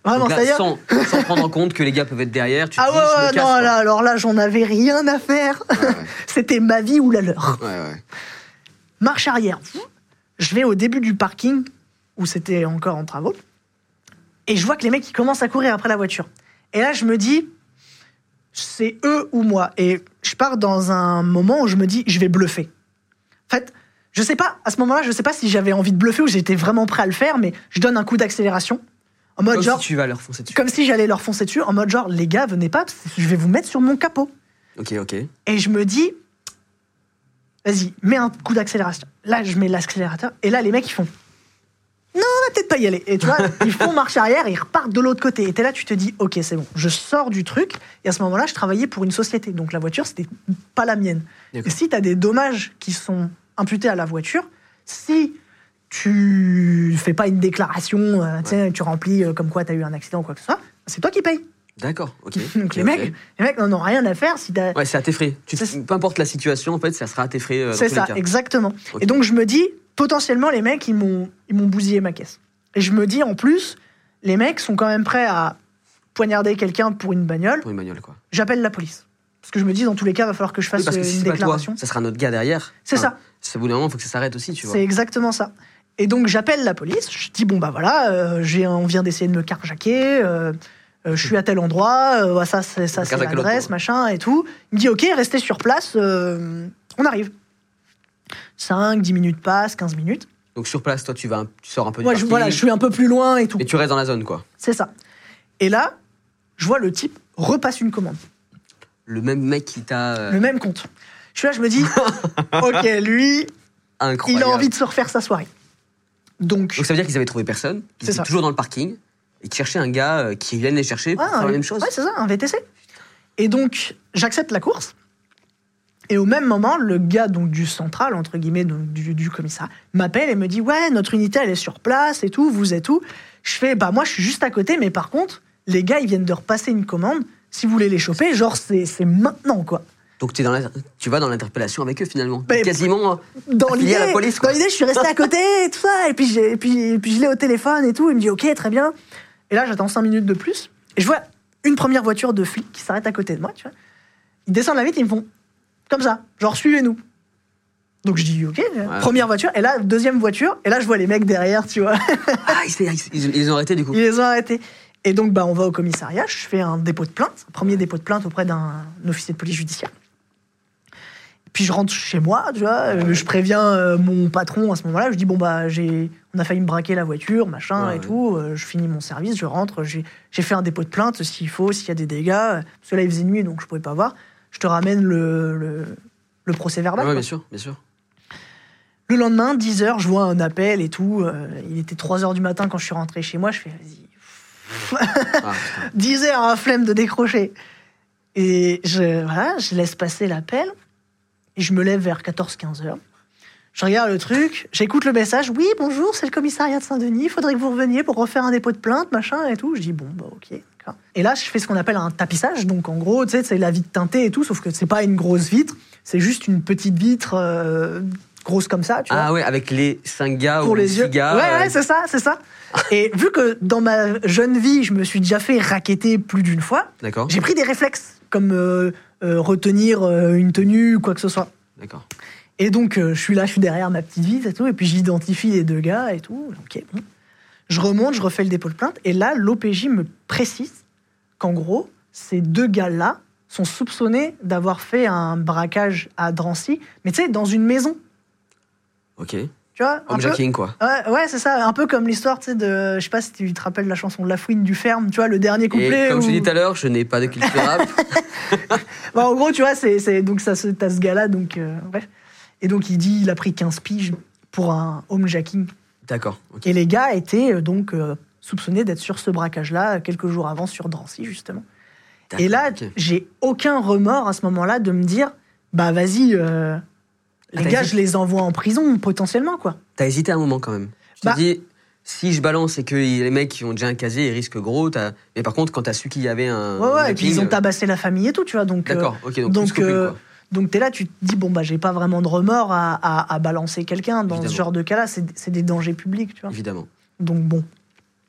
Vraiment, Donc là, sans, sans prendre en compte que les gars peuvent être derrière, tu te Ah dis, ouais, je me ouais, casse, non, quoi. là, alors là, j'en avais rien à faire. Ouais, ouais. C'était ma vie ou la leur. Ouais. Marche arrière. Je vais au début du parking, où c'était encore en travaux, et je vois que les mecs, ils commencent à courir après la voiture. Et là, je me dis, c'est eux ou moi. Et je pars dans un moment où je me dis, je vais bluffer. En fait, je sais pas, à ce moment-là, je sais pas si j'avais envie de bluffer ou j'étais vraiment prêt à le faire, mais je donne un coup d'accélération. En mode Comme genre, si tu vas leur foncer dessus. comme si j'allais leur foncer dessus, en mode genre, les gars, venez pas, je vais vous mettre sur mon capot. Ok, ok. Et je me dis, vas-y, mets un coup d'accélération. Là, je mets l'accélérateur. Et là, les mecs, ils font, non, on va peut-être pas y aller. Et tu vois, ils font marche arrière et ils repartent de l'autre côté. Et t'es là, tu te dis, ok, c'est bon, je sors du truc. Et à ce moment-là, je travaillais pour une société. Donc la voiture, c'était pas la mienne. Et si t'as des dommages qui sont imputés à la voiture, si tu fais pas une déclaration, euh, tu remplis euh, comme quoi t'as eu un accident ou quoi que ce soit, c'est toi qui payes. D'accord, ok. Donc les, mecs, les mecs n'en ont rien à faire si t'as. Ouais, c'est à tes frais. Tu, peu importe la situation, en fait, ça sera à tes frais. euh, C'est ça, les cas. exactement. Et donc je me dis, potentiellement, les mecs, ils m'ont, ils m'ont bousillé ma caisse. Et je me dis, en plus, les mecs sont quand même prêts à poignarder quelqu'un pour une bagnole. Pour une bagnole, quoi. J'appelle la police. Parce que je me dis, dans tous les cas, il va falloir que je fasse Oui, parce que euh, si une c'est pas toi, déclaration. ça sera notre gars derrière. C'est Enfin, ça. Au bout d'un moment, il faut que ça s'arrête aussi, tu vois. C'est exactement ça. Et donc j'appelle la police, je dis bon bah voilà, euh, j'ai, on vient d'essayer de me carjacker, euh, euh, je suis à tel endroit, ça c'est, ça, c'est l'adresse, machin et tout. Il me dit ok, restez sur place, on arrive. 5, 10 minutes passent, 15 minutes. Donc sur place, toi, tu, vas, tu sors un peu du Moi je, parking voilà, je suis un peu plus loin et tout. et tu restes dans la zone, quoi. C'est ça. Et là, je vois le type repasse une commande, Le même mec qui t'a. euh, le même compte. Je suis là, je me dis ok, lui, il incroyable. a envie de se refaire sa soirée. Donc, Donc ça veut dire qu'ils avaient trouvé personne, qu'ils C'est étaient ça. toujours dans le parking et qu'ils cherchaient un gars euh, qui vienne les chercher pour Ouais, faire un- la même chose. Ouais, c'est ça, un VTC. Et donc, j'accepte la course. Et au même moment, le gars donc du central, entre guillemets, donc, du, du commissariat, m'appelle et me dit Ouais, notre unité, elle est sur place et tout, vous êtes où? Je fais Bah, moi, je suis juste à côté, mais par contre, les gars, ils viennent de repasser une commande. Si vous voulez les choper, genre, c'est maintenant, quoi. Donc es dans la- tu vas dans l'interpellation avec eux finalement. Mais- Quasiment. euh, Dans l'idée, à la police, dans quoi. l'idée, je suis resté à côté et tout ça. Et puis, et puis, et puis je l'ai au téléphone et tout. Il me dit OK, très bien. Et là, j'attends 5 minutes de plus. Et je vois une première voiture de flic qui s'arrête à côté de moi. Tu vois. Ils descendent la vitre, ils me font comme ça, genre suivez-nous. Donc je dis OK, première voiture. Et là, deuxième voiture. Et là, je vois les mecs derrière, tu vois. Ah, ils, ils- ils- ils ont arrêté du coup. Ils les ont arrêtés. Et donc, bah, on va au commissariat. Je fais un dépôt de plainte, un premier dépôt de plainte auprès d'un officier de police judiciaire. Puis je rentre chez moi, tu vois, euh, je préviens euh, mon patron à ce moment-là, je dis bon bah j'ai, on a failli me braquer la voiture, machin et tout, euh, je finis mon service, je rentre, j'ai, fait un dépôt de plainte s'il faut, s'il y a des dégâts, là il faisait nuit donc je pouvais pas voir, je te ramène le, le, le procès verbal. Quoi. bien sûr, bien sûr. Le lendemain, 10h, je vois un appel et tout, euh, il était 3h du matin quand je suis rentré chez moi, je fais vas-y, Ah, putain. 10 heures, un flemme de décrocher. Et je, voilà, je laisse passer l'appel. Et je me lève vers 14-15 heures. Je regarde le truc, j'écoute le message. Oui, bonjour, c'est le commissariat de Saint-Denis. Il faudrait que vous reveniez pour refaire un dépôt de plainte, machin et tout. Je dis bon, bah ok. Et là, je fais ce qu'on appelle un tapissage. Donc en gros, tu sais, c'est la vitre teintée et tout, sauf que c'est pas une grosse vitre. C'est juste une petite vitre euh, grosse comme ça, tu vois Ah ouais, avec les 5 gars pour ou les six yeux. gars. ouais, euh, ouais, c'est ça, c'est ça. Et vu que dans ma jeune vie, je me suis déjà fait raqueter plus d'une fois, j'ai pris des réflexes comme euh, retenir une tenue ou quoi que ce soit. d'accord. Et donc, je suis là, je suis derrière ma petite vitre et tout, et puis j'identifie les deux gars et tout. Ok, bon. Je remonte, je refais le dépôt de plainte, et là, l'OPJ me précise qu'en gros, ces deux gars-là sont soupçonnés d'avoir fait un braquage à Drancy, mais tu sais, dans une maison. Ok. Tu vois Homejacking, quoi. Ouais, ouais c'est ça, un peu comme l'histoire, tu sais, de. Je sais pas si tu te rappelles la chanson de La Fouine du Ferme, tu vois, le dernier couplet. Et comme je t'ai dit tout à l'heure, je n'ai pas de culture rap. Bah, en gros, tu vois, c'est, donc ça, se- t'as ce gars-là, donc euh, bref. Et donc il dit, il a pris 15 piges pour un homejacking. D'accord. Et les gars étaient euh, donc euh, soupçonnés d'être sur ce braquage-là quelques jours avant sur Drancy, justement. Et là, j'ai aucun remords à ce moment-là de me dire, bah vas-y, euh, les Ah, t'as gars, hésité je les envoie en prison potentiellement, quoi. T'as hésité un moment quand même. Tu Bah- dit, si je balance et que les mecs qui ont déjà un casier, ils risquent gros. t'as- Mais par contre, quand t'as su qu'il y avait un. Ouais, ouais, et puis ils ont tabassé la famille et tout, tu vois. Donc, D'accord, ok, donc, donc, plus qu'aucune, euh, quoi. Donc t'es là, tu te dis bon bah j'ai pas vraiment de remords à, à- à balancer quelqu'un dans ce genre de cas-là, c'est c'est des dangers publics, tu vois. Évidemment. Donc bon,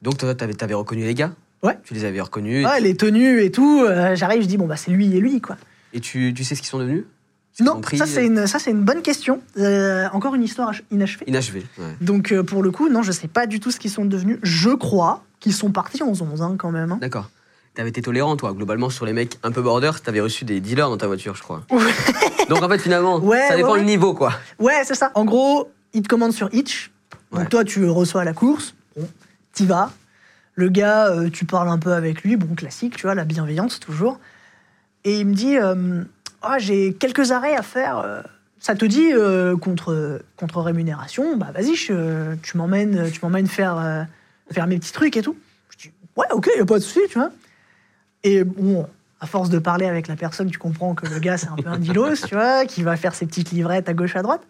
Donc toi, t'avais, t'avais reconnu les gars? Ouais. Tu les avais reconnus. ouais, tu- les tenues et tout, euh, j'arrive, je dis bon bah c'est lui et lui quoi. Et tu, tu sais ce qu'ils sont devenus? Non, ça c'est une ça c'est une bonne question. Euh, encore une histoire ach- inachevée. Inachevé. ouais. Donc euh, pour le coup non, je sais pas du tout ce qu'ils sont devenus. Je crois qu'ils sont partis en 11 hein, quand même. hein. D'accord. T'avais été tolérant, toi, globalement, sur les mecs un peu border, t'avais reçu des dealers dans ta voiture, je crois. Donc en fait, finalement, Ouais, ça dépend ouais, le niveau, quoi. Ouais, c'est ça. En gros, ils te commandent sur Itch. Donc toi, tu reçois la course. Bon, t'y vas. Le gars, euh, tu parles un peu avec lui. Bon, classique, tu vois, la bienveillance toujours. Et il me dit, euh, Ah, j'ai quelques arrêts à faire. euh, Ça te dit euh, contre contre rémunération Bah vas-y, je- tu m'emmènes, tu m'emmènes faire faire mes petits trucs et tout. Je dis ouais, ok, y a pas de souci, tu vois. Et bon, à force de parler avec la personne, tu comprends que le gars, c'est un peu un dilos, tu vois, qui va faire ses petites livrettes à gauche, à droite.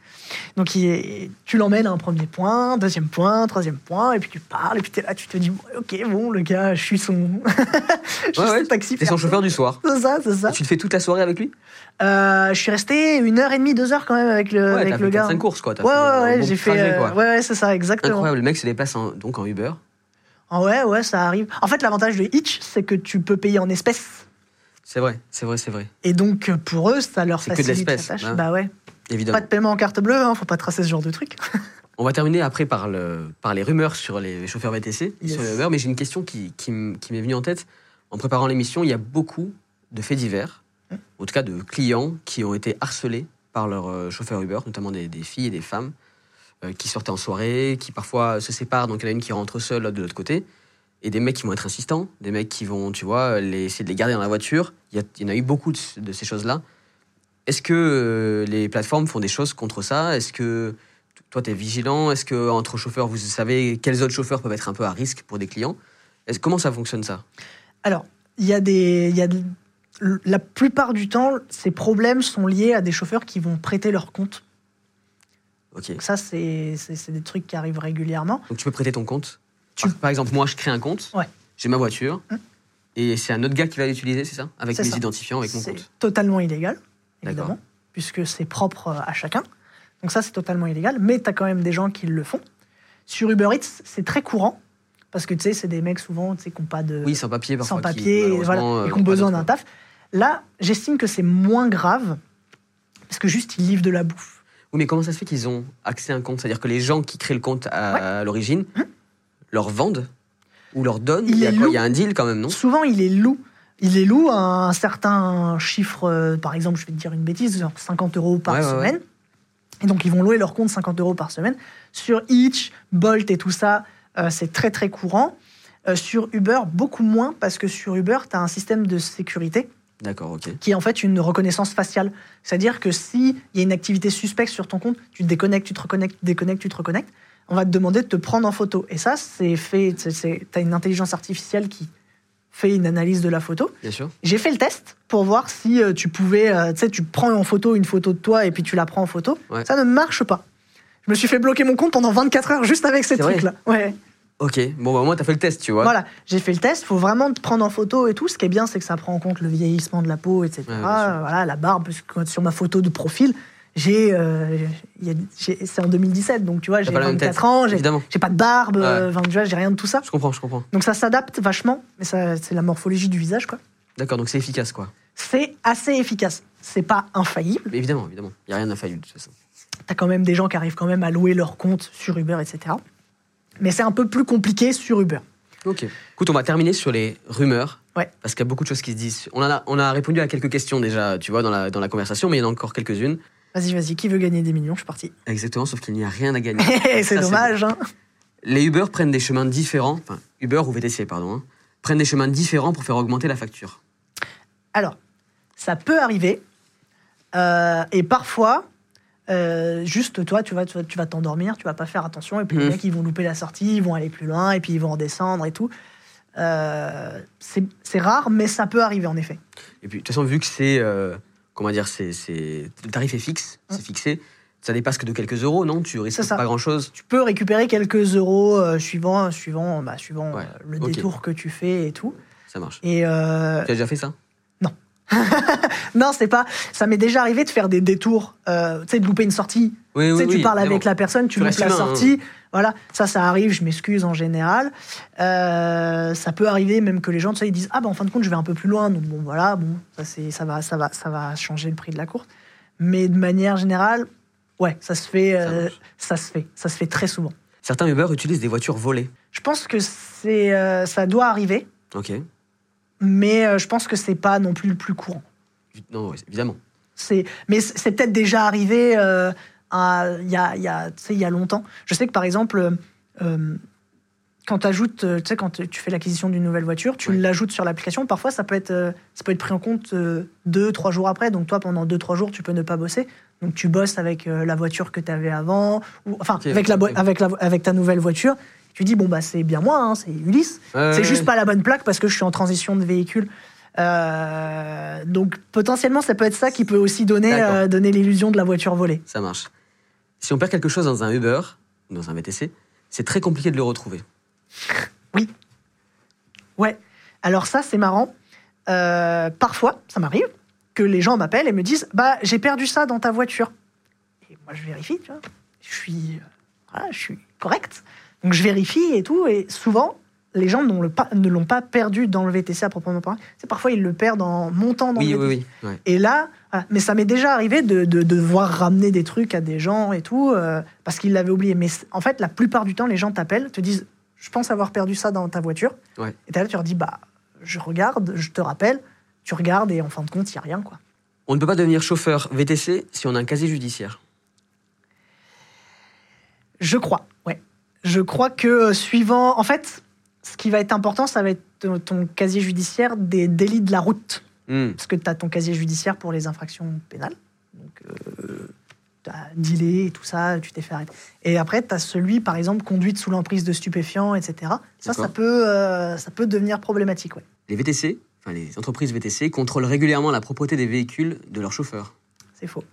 Donc, il tu l'emmènes à un premier point, deuxième point, troisième point, et puis tu parles, et puis t'es là, tu te dis, Ouais, ok, bon, le gars, je suis son, je suis Ouais, ouais, son taxi. T'es son chauffeur du soir. C'est ça, c'est ça. Et tu te fais toute la soirée avec lui? Euh, je suis resté une heure et demie, deux heures quand même avec le, Ouais, avec t'as le fait gars. 4-5 courses, quoi. Ouais, fait ouais, ouais, j'ai fait. trajet, euh, ouais, ouais, c'est ça, exactement. Incroyable, le mec se déplace en- donc en Uber. Ah ouais, ouais, ça arrive. En fait, l'avantage de Hitch, c'est que tu peux payer en espèces. C'est vrai, c'est vrai, c'est vrai. Et donc, pour eux, ça leur C'est que de facilite la l'espèce, tâche. hein. Bah ouais. Évidemment. Pas de paiement en carte bleue, hein, faut pas tracer ce genre de truc. On va terminer après par, le, par les rumeurs sur les chauffeurs VTC, Yes. sur les Uber, mais j'ai une question qui, qui m'est venue en tête. En préparant l'émission, il y a beaucoup de faits divers, Hum. en tout cas de clients qui ont été harcelés par leurs euh, chauffeurs Uber, notamment des, des filles et des femmes qui sortaient en soirée, qui parfois se séparent, donc il y en a une qui rentre seule, de l'autre côté, et des mecs qui vont être insistants, des mecs qui vont, tu vois, essayer de les garder dans la voiture. Il y, en a eu beaucoup de, ces choses-là. Est-ce que euh, les plateformes font des choses contre ça? Est-ce que toi, tu es vigilant? Est-ce que entre chauffeurs, vous savez quels autres chauffeurs peuvent être un peu à risque pour des clients? Comment ça fonctionne ça? Alors, il y a des. Y a la plupart du temps, ces problèmes sont liés à des chauffeurs qui vont prêter leur compte. Donc ça, c'est c'est- c'est des trucs qui arrivent régulièrement. Donc tu peux prêter ton compte Tu- par, par exemple, moi, je crée un compte, Ouais. j'ai ma voiture, Hum. et c'est un autre gars qui va l'utiliser, c'est ça? Avec C'est mes ça. identifiants, avec mon C'est compte. totalement illégal, évidemment, puisque c'est propre euh, à chacun. Donc ça, c'est totalement illégal, mais tu as quand même des gens qui le font. Sur Uber Eats, c'est très courant, parce que tu sais, c'est des mecs souvent qui n'ont pas de... Oui, sans papier, parfois. sans qui, papier, et, voilà, euh, et qui ont ont besoin d'un taf. Là, j'estime que c'est moins grave, parce que juste, ils livrent de la bouffe. Oui, mais comment ça se fait qu'ils ont accès à un compte? C'est-à-dire que les gens qui créent le compte à l'origine leur vendent ou leur donnent? Il y, a. Il y un deal quand même, non? Souvent, ils les louent. ils les louent à un certain chiffre, euh, par exemple, je vais te dire une bêtise, genre 50 euros par Ouais, ouais, semaine. Et donc, ils vont louer leur compte 50 euros par semaine. Sur Hitch, Bolt et tout ça, euh, c'est très très courant. Euh, sur Uber, beaucoup moins, parce que sur Uber, tu as un système de sécurité D'accord, ok. qui est en fait une reconnaissance faciale. C'est-à-dire que s'il y a une activité suspecte sur ton compte, tu te déconnectes, tu te reconnectes, tu te déconnectes, tu te reconnectes, on va te demander de te prendre en photo. Et ça, c'est fait. Tu as une intelligence artificielle qui fait une analyse de la photo. Bien sûr. J'ai fait le test pour voir si euh, tu pouvais. euh, tu sais, tu prends en photo une photo de toi et puis tu la prends en photo. Ouais. Ça ne marche pas. Je me suis fait bloquer mon compte pendant 24 heures juste avec ces trucs-là. Ouais. Ok, bon, bah, au moins, t'as fait le test, tu vois. Voilà, j'ai fait le test. faut vraiment te prendre en photo et tout. Ce qui est bien, c'est que ça prend en compte le vieillissement de la peau, etc. Ouais, voilà, la barbe. Parce que sur ma photo de profil, j'ai, euh, c'est en 2017, donc tu vois, j'ai pas la même 24 tête, ans, j'ai, pas de barbe, Ouais. euh, tu vois, j'ai rien de tout ça. Je comprends, je comprends. Donc ça s'adapte vachement, mais c'est la morphologie du visage, quoi. D'accord, donc c'est efficace, quoi. C'est assez efficace. C'est pas infaillible. Mais évidemment, évidemment. Il n'y a rien d'infaillible, de toute façon. T'as quand même des gens qui arrivent quand même à louer leur compte sur Uber, etc. Mais c'est un peu plus compliqué sur Uber. Ok. Écoute, on va terminer sur les rumeurs. Ouais. Parce qu'il y a beaucoup de choses qui se disent. On, a, on a répondu à quelques questions déjà, tu vois, dans la, dans la conversation, mais il y en a encore quelques-unes. Vas-y, vas-y, qui veut gagner des millions Je suis parti. Exactement, sauf qu'il n'y a rien à gagner. c'est dommage, hein. Les Uber prennent des chemins différents, enfin, Uber ou VTC, pardon, hein, prennent des chemins différents pour faire augmenter la facture. Alors, ça peut arriver. euh, et parfois, euh, juste toi, tu vas tu vas tu vas t'endormir, tu vas pas faire attention. Et puis les Mhm. mecs, ils vont louper la sortie, ils vont aller plus loin, et puis ils vont redescendre et tout. Euh, c'est rare, mais ça peut arriver en effet. Et puis, de toute façon, vu que c'est. euh, comment dire c'est, c'est, Le tarif est fixe, c'est fixé, ça dépasse que de quelques euros, non? Tu risques pas grand-chose. Tu peux récupérer quelques euros suivant, suivant, bah, suivant Ouais, le détour que tu fais et tout. Ça marche. Et Tu as déjà fait ça? non, c'est pas. Ça m'est déjà arrivé de faire des détours, euh, tu sais, de louper une sortie. Oui, Tu oui, tu oui, parles avec la personne, tu Tu loupes la humain, hein. sortie. Voilà, ça, ça arrive, je m'excuse en général. Euh, ça peut arriver même que les gens, tu sais, ils disent Ah, ben en fin de compte, je vais un peu plus loin. Donc, bon, voilà, bon, ça, ça, va, ça, va, ça va changer le prix de la course. Mais de manière générale, ouais, ça se fait, Ça euh, ça, se fait. Ça se fait très souvent. Certains Uber utilisent des voitures volées. Je pense que c'est, ça doit arriver, Ok. Mais euh, je pense que c'est pas non plus le plus courant. Non, évidemment. C'est, mais c'est peut-être déjà arrivé euh, il y, a, y, a, y a longtemps. Je sais que par exemple, euh, euh, quand tu ajoutes, tu sais, quand tu fais l'acquisition d'une nouvelle voiture, tu Ouais. l'ajoutes sur l'application. Parfois, ça peut être, ça peut être pris en compte deux, trois jours après. Donc toi, pendant deux, trois jours, tu peux ne pas bosser. Donc tu bosses avec la voiture que tu avais avant, ou enfin avec, la, avec, la, avec ta nouvelle voiture. Tu dis bon bah c'est bien moi, hein, c'est Ulysse. Ouais, C'est ouais, juste pas la bonne plaque parce que je suis en transition de véhicule. Euh, donc potentiellement, ça peut être ça qui peut aussi donner, euh, donner l'illusion de la voiture volée. Ça marche. Si on perd quelque chose dans un Uber, dans un VTC, c'est très compliqué de le retrouver. Ouais. Alors ça, c'est marrant. Euh, parfois, ça m'arrive que les gens m'appellent et me disent Bah, j'ai perdu ça dans ta voiture. Et moi, je vérifie, tu vois. Je suis, voilà, je suis correct. Donc, je vérifie et tout. Et souvent, les gens n'ont le pas- ne l'ont pas perdu dans le VTC à proprement parler. C'est parfois, ils le perdent en montant dans Oui, le oui, VTC. oui. ouais. Et là, voilà. mais ça m'est déjà arrivé de, de, de devoir ramener des trucs à des gens et tout, euh, parce qu'ils l'avaient oublié. Mais en fait, la plupart du temps, les gens t'appellent, te disent Je pense avoir perdu ça dans ta voiture. Ouais. Et là, tu leur dis Bah, je regarde, je te rappelle. Tu regardes et en fin de compte, il n'y a rien. quoi. On ne peut pas devenir chauffeur VTC si on a un casier judiciaire. Je crois, ouais. Je crois que euh, suivant. En fait, ce qui va être important, ça va être ton- casier judiciaire des délits de la route. Hmm. Parce que tu as ton casier judiciaire pour les infractions pénales. Donc, tu as dealé et tout ça, tu t'es fait arrêter. Et après, tu as celui, par exemple, conduite sous l'emprise de stupéfiants, etc. Ça, ça peut, euh, ça peut devenir problématique, ouais. Les VTC, enfin les entreprises VTC, contrôlent régulièrement la propreté des véhicules de leurs chauffeurs. C'est faux.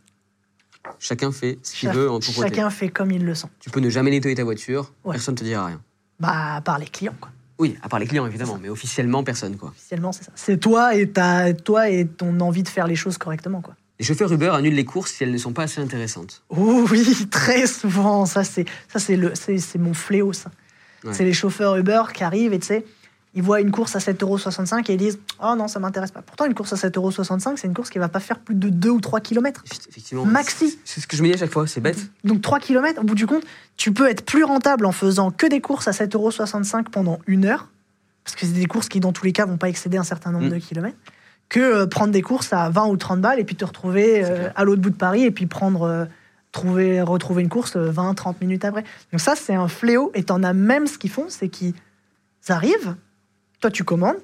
Chacun fait ce qu'il veut en propreté. chacun fait comme il le sent. Tu peux ne jamais nettoyer ta voiture, Ouais. personne ne te dira rien. Bah, par les clients, quoi. Oui, à part les clients évidemment, mais officiellement personne quoi. Officiellement, c'est ça. C'est toi et, ta, toi et ton envie de faire les choses correctement, quoi. Les chauffeurs Uber annulent les courses si elles ne sont pas assez intéressantes. Oh oui, très souvent. Ça, c'est ça, c'est le, c'est, c'est mon fléau, ça. Ouais. C'est les chauffeurs Uber qui arrivent et tu sais, ils voient une course à 7,65€ et ils disent Oh non, ça m'intéresse pas. Pourtant, une course à 7,65€, c'est une course qui va pas faire plus de 2 ou 3 km. Effe- Effectivement. Maxi. c'est- ce que je me dis à chaque fois, c'est bête. Donc 3 km, au bout du compte, tu peux être plus rentable en faisant que des courses à 7,65€ pendant une heure. parce que c'est des courses qui, dans tous les cas, vont pas excéder un certain nombre Mm. de kilomètres, que euh, prendre des courses à 20 ou 30 balles et puis te retrouver euh, à l'autre bout de Paris et puis prendre, euh, trouver, retrouver une course 20-30 minutes après. Donc ça, c'est un fléau. Et t'en as même ce qu'ils font, c'est qu'ils arrivent, toi tu commandes,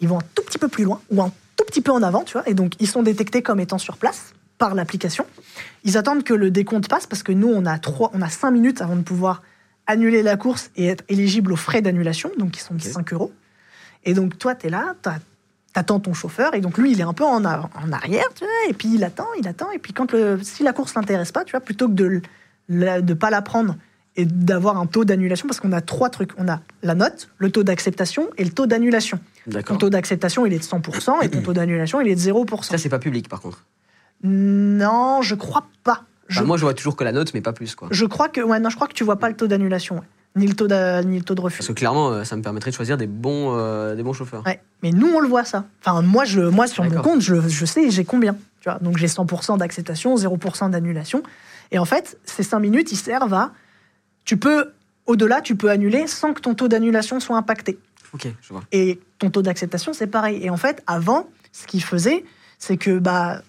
ils vont un tout petit peu plus loin ou un tout petit peu en avant, tu vois, et donc ils sont détectés comme étant sur place par l'application. Ils attendent que le décompte passe parce que nous, on a, trois, on a 5 minutes avant de pouvoir annuler la course et être éligible aux frais d'annulation, donc qui sont de Ok. 5 euros. Et donc toi, tu es là, t'attends ton chauffeur, et donc lui, il est un peu en, arrière, tu vois, et puis il attend, il attend, et puis quand le, si la course l'intéresse pas, tu vois, plutôt que de ne pas la prendre et d'avoir un taux d'annulation, parce qu'on a trois trucs. On a la note, le taux d'acceptation et le taux d'annulation. Ton taux d'acceptation, il est de 100%, et ton taux d'annulation, il est de 0%. Ça, c'est pas public, par contre. Non, je crois pas. Je, Enfin, moi, je vois toujours que la note, mais pas plus, quoi. je crois que ouais, non, je crois que tu vois pas le taux d'annulation, ouais. ni le taux ni le taux de refus. Parce que clairement, euh, ça me permettrait de choisir des bons, euh, des bons chauffeurs. Ouais. Mais nous, on le voit ça. Enfin, moi, je, moi sur mon compte, je, je sais j'ai combien. Tu vois Donc j'ai 100% d'acceptation, 0% d'annulation. Et en fait, ces 5 minutes, ils servent à. Tu peux, au-delà, tu peux annuler sans que ton taux d'annulation soit impacté. Ok, je vois. Et ton taux d'acceptation, c'est pareil. Et en fait, avant, ce qu'ils faisaient, c'est que bah,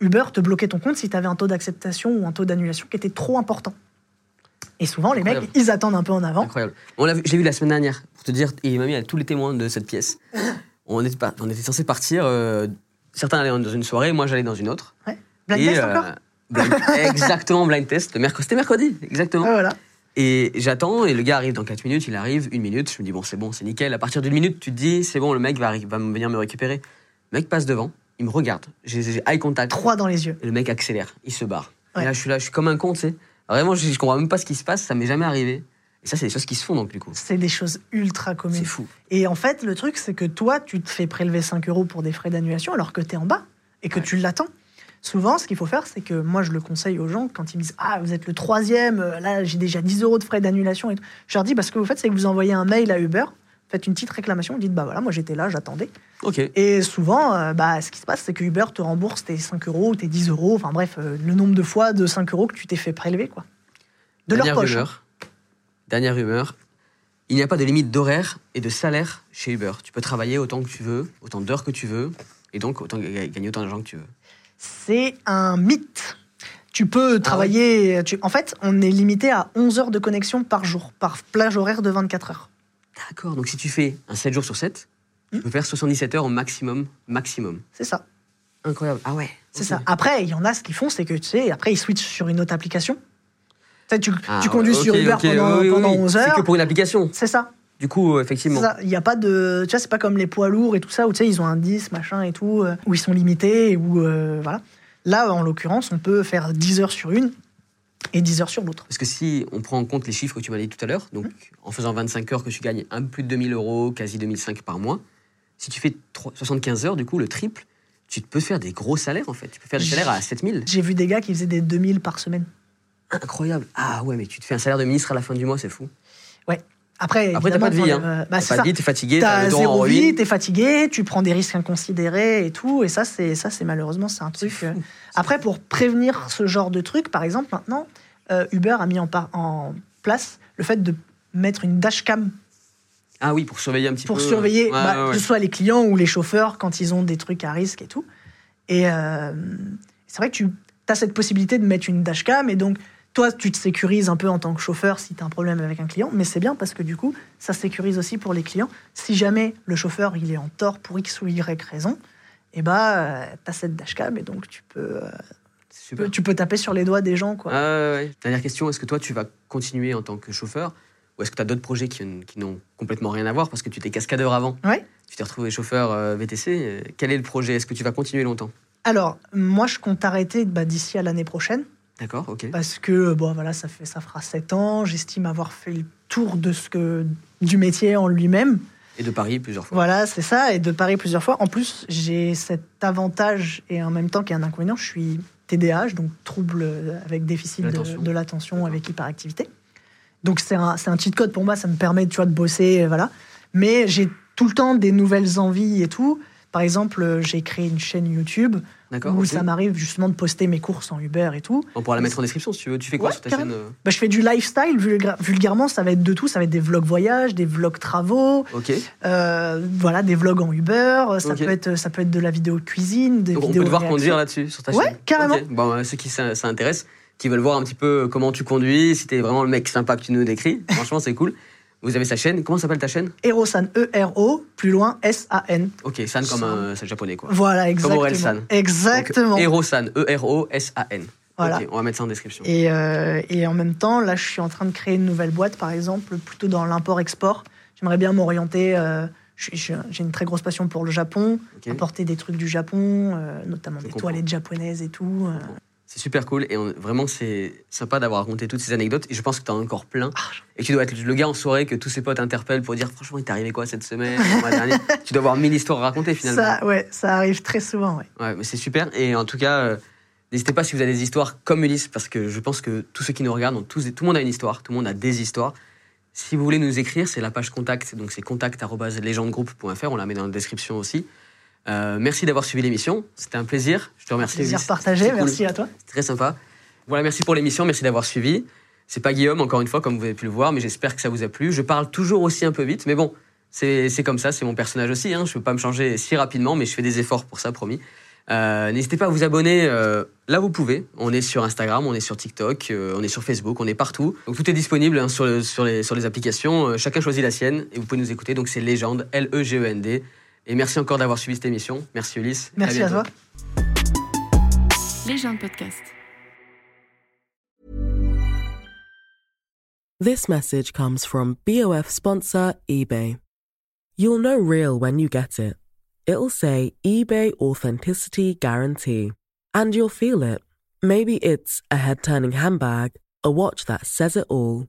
Uber te bloquait ton compte si tu avais un taux d'acceptation ou un taux d'annulation qui était trop important. Et souvent, les mecs, ils attendent un peu en avant. Incroyable. On l'a vu- je l'ai vu la semaine dernière, pour te dire, et il m'a mis à tous les témoins de cette pièce. On était, pas- on était censé partir, euh, certains allaient dans une soirée, moi j'allais dans une autre. Blind Et, test euh, encore blind- exactement, blind test. C'était mercredi, exactement. Ah, voilà. Et j'attends, et le gars arrive dans 4 minutes, il arrive, une minute, je me dis, bon, c'est bon, c'est nickel. À partir d'une minute, tu te dis, c'est bon, le mec va, venir me récupérer. Le mec passe devant, il me regarde, j'ai j'ai eye contact. Trois dans les yeux. Et le mec accélère, il se barre. Ouais. Et là, je suis là, je suis comme un con, tu sais. Vraiment, je, je comprends même pas ce qui se passe, ça m'est jamais arrivé. Et ça, c'est des choses qui se font, donc, du coup. C'est des choses ultra communes. C'est fou. Et en fait, le truc, c'est que toi, tu te fais prélever 5 euros pour des frais d'annulation alors que tu es en bas et que Ouais. tu l'attends. Souvent, ce qu'il faut faire, c'est que moi, je le conseille aux gens quand ils me disent Ah, vous êtes le troisième, euh, là, j'ai déjà 10 euros de frais d'annulation. Je leur dis Parce que vous faites, c'est que vous envoyez un mail à Uber, faites une petite réclamation, vous dites Bah voilà, moi j'étais là, j'attendais. Et souvent, euh, bah, ce qui se passe, c'est que Uber te rembourse tes 5 euros, tes 10 euros, enfin bref, euh, le nombre de fois de 5 euros que tu t'es fait prélever, quoi. De leur Dernière poche. rumeur. Dernière rumeur. Il n'y a pas de limite d'horaire et de salaire chez Uber. Tu peux travailler autant que tu veux, autant d'heures que tu veux, et donc autant, gagner autant d'argent que tu veux. C'est un mythe. Tu peux travailler. tu- En fait, on est limité à 11 heures de connexion par jour, par plage horaire de 24 heures. D'accord, donc si tu fais un 7 jours sur 7, tu peux faire 77 heures au maximum. Maximum. C'est ça. Incroyable. Ah ouais. C'est ça. Après, il y en a ce qu'ils font, c'est que tu sais, après, ils switchent sur une autre application. Tu, sais, tu, Ah tu conduis sur Uber pendant, oui, oui, pendant oui. 11 C'est heures. que pour une application. C'est ça. Du coup, euh, C'est effectivement. ça. Il n'y a pas de. Tu vois, c'est pas comme les poids lourds et tout ça, où tu sais, ils ont un 10, machin et tout, euh, où ils sont limités, où. euh, voilà. Là, en l'occurrence, on peut faire 10 heures sur une et 10 heures sur l'autre. Parce que si on prend en compte les chiffres que tu m'as dit tout à l'heure, donc Mmh. en faisant 25 heures que tu gagnes un peu plus de 2000 euros, quasi 2005 par mois, si tu fais trois- 75 heures, du coup, le triple, tu peux faire des gros salaires en fait. Tu peux faire des salaires à 7000. J'ai vu des gars qui faisaient des 2000 par semaine. Incroyable. Ah ouais, mais tu te fais un salaire de ministre à la fin du mois, c'est fou. Après, Après, t'as pas de vie. Hein. euh, bah, T'as pas de vie, t'es fatigué, t'as le dos en zéro vie, t'es fatigué, tu prends des risques inconsidérés et tout. Et ça, c'est ça, c'est malheureusement, c'est un truc. fou. euh, Après, pour prévenir ce genre de truc, par exemple, maintenant, euh, Uber a mis en, par- en place le fait de mettre une dashcam Ah oui, pour surveiller un petit pour peu. surveiller, Ouais, bah, ouais, ouais. que ce soit les clients ou les chauffeurs quand ils ont des trucs à risque et tout. Et euh, c'est vrai que tu as cette possibilité de mettre une dashcam et donc toi, tu te sécurises un peu en tant que chauffeur si tu as un problème avec un client, mais c'est bien parce que du coup, ça sécurise aussi pour les clients. Si jamais le chauffeur il est en tort pour X ou Y raison, et bah, tu as cette dashcam et donc tu peux, euh, super. tu peux taper sur les doigts des gens. Quoi. Ah ouais. Dernière question, est-ce que toi tu vas continuer en tant que chauffeur ou est-ce que tu as d'autres projets qui, qui n'ont complètement rien à voir parce que tu étais cascadeur avant Ouais. Tu t'es retrouvé chauffeur euh, VTC. euh, Quel est le projet? Est-ce que tu vas continuer longtemps? Alors, moi, je compte arrêter bah, d'ici à l'année prochaine. D'accord, ok. parce que bon voilà ça fait ça fera sept ans j'estime avoir fait le tour de ce que du métier en lui-même Et de Paris plusieurs fois. voilà c'est ça et de Paris plusieurs fois en plus j'ai cet avantage et en même temps qu'il y a un inconvénient je suis TDAH donc trouble avec déficit de L'attention. avec hyperactivité donc c'est un c'est un cheat code pour moi ça me permet tu vois de bosser voilà mais j'ai tout le temps des nouvelles envies et tout Par exemple, euh, j'ai créé une chaîne YouTube où ça m'arrive justement de poster mes courses en Uber et tout. On pourra la mettre en description si tu veux. Tu fais quoi Ouais, sur ta carrément. chaîne euh Bah, je fais du lifestyle, vulga- vulgairement, ça va être de tout. Ça va être des vlogs voyages, des vlogs travaux, Ok. euh, voilà, des vlogs en Uber. Ça, peut être, ça peut être de la vidéo cuisine, des Donc on peut te voir réactions. conduire là-dessus sur ta Ouais, chaîne. carrément. Ok. Bon, euh, ceux qui ça, ça intéresse, qui veulent voir un petit peu comment tu conduis, si t'es vraiment le mec sympa que tu nous décris, franchement c'est cool. Vous avez sa chaîne. Comment s'appelle ta chaîne Erosan, E-R-O, plus loin, S-A-N. Ok, San comme un c'est japonais quoi. Voilà, exactement. Orelsan. Exactement. Donc, Erosan, E-R-O-S-A-N. Voilà. On va mettre ça en description. Et, euh, et en même temps, là, je suis en train de créer une nouvelle boîte, par exemple, plutôt dans l'import-export. J'aimerais bien m'orienter. euh, J'ai une très grosse passion pour le Japon, Ok. importer des trucs du Japon, euh, notamment Je des comprends. toilettes japonaises et tout. C'est super cool et on- vraiment c'est sympa d'avoir raconté toutes ces anecdotes et je pense que tu en as encore plein Ah, et tu dois être le gars en soirée que tous ses potes interpellent pour dire franchement il t'est arrivé quoi cette semaine Tu dois avoir mille histoires à raconter finalement. ça, ouais, ça arrive très souvent. Ouais. Ouais, mais c'est super. Et en tout cas, euh, n'hésitez pas si vous avez des histoires comme Ulysse, parce que je pense que tous ceux qui nous regardent, ont tous, tout le monde a une histoire, tout le monde a des histoires. Si vous voulez nous écrire, c'est la page contact, donc c'est contact.legendegroup.fr, on la met dans la description aussi. Euh, merci d'avoir suivi l'émission, c'était un plaisir. Je te remercie. Plaisir Ulysse. partagé, cool. merci à toi. C'est très sympa. Voilà, merci pour l'émission, merci d'avoir suivi. C'est pas Guillaume, encore une fois, comme vous avez pu le voir, mais j'espère que ça vous a plu. Je parle toujours aussi un peu vite, mais bon, c'est comme ça, c'est mon personnage aussi. Hein. Je peux pas me changer si rapidement, mais je fais des efforts pour ça, promis. Euh, N'hésitez pas à vous abonner euh, là vous pouvez. On est sur Instagram, on est sur TikTok, euh, on est sur Facebook, on est partout. Donc tout est disponible hein, sur, le- sur, les, sur les applications. Chacun choisit la sienne et vous pouvez nous écouter. Donc c'est Légende, L-E-G-E-N-D. Et merci encore d'avoir suivi cette émission. Merci Ulysse. Merci à, bientôt. toi. Légende podcast. This message comes from BOF sponsor eBay. You'll know real when you get it. It'll say eBay Authenticity Guarantee. And you'll feel it. Maybe it's a head turning handbag, a watch that says it all,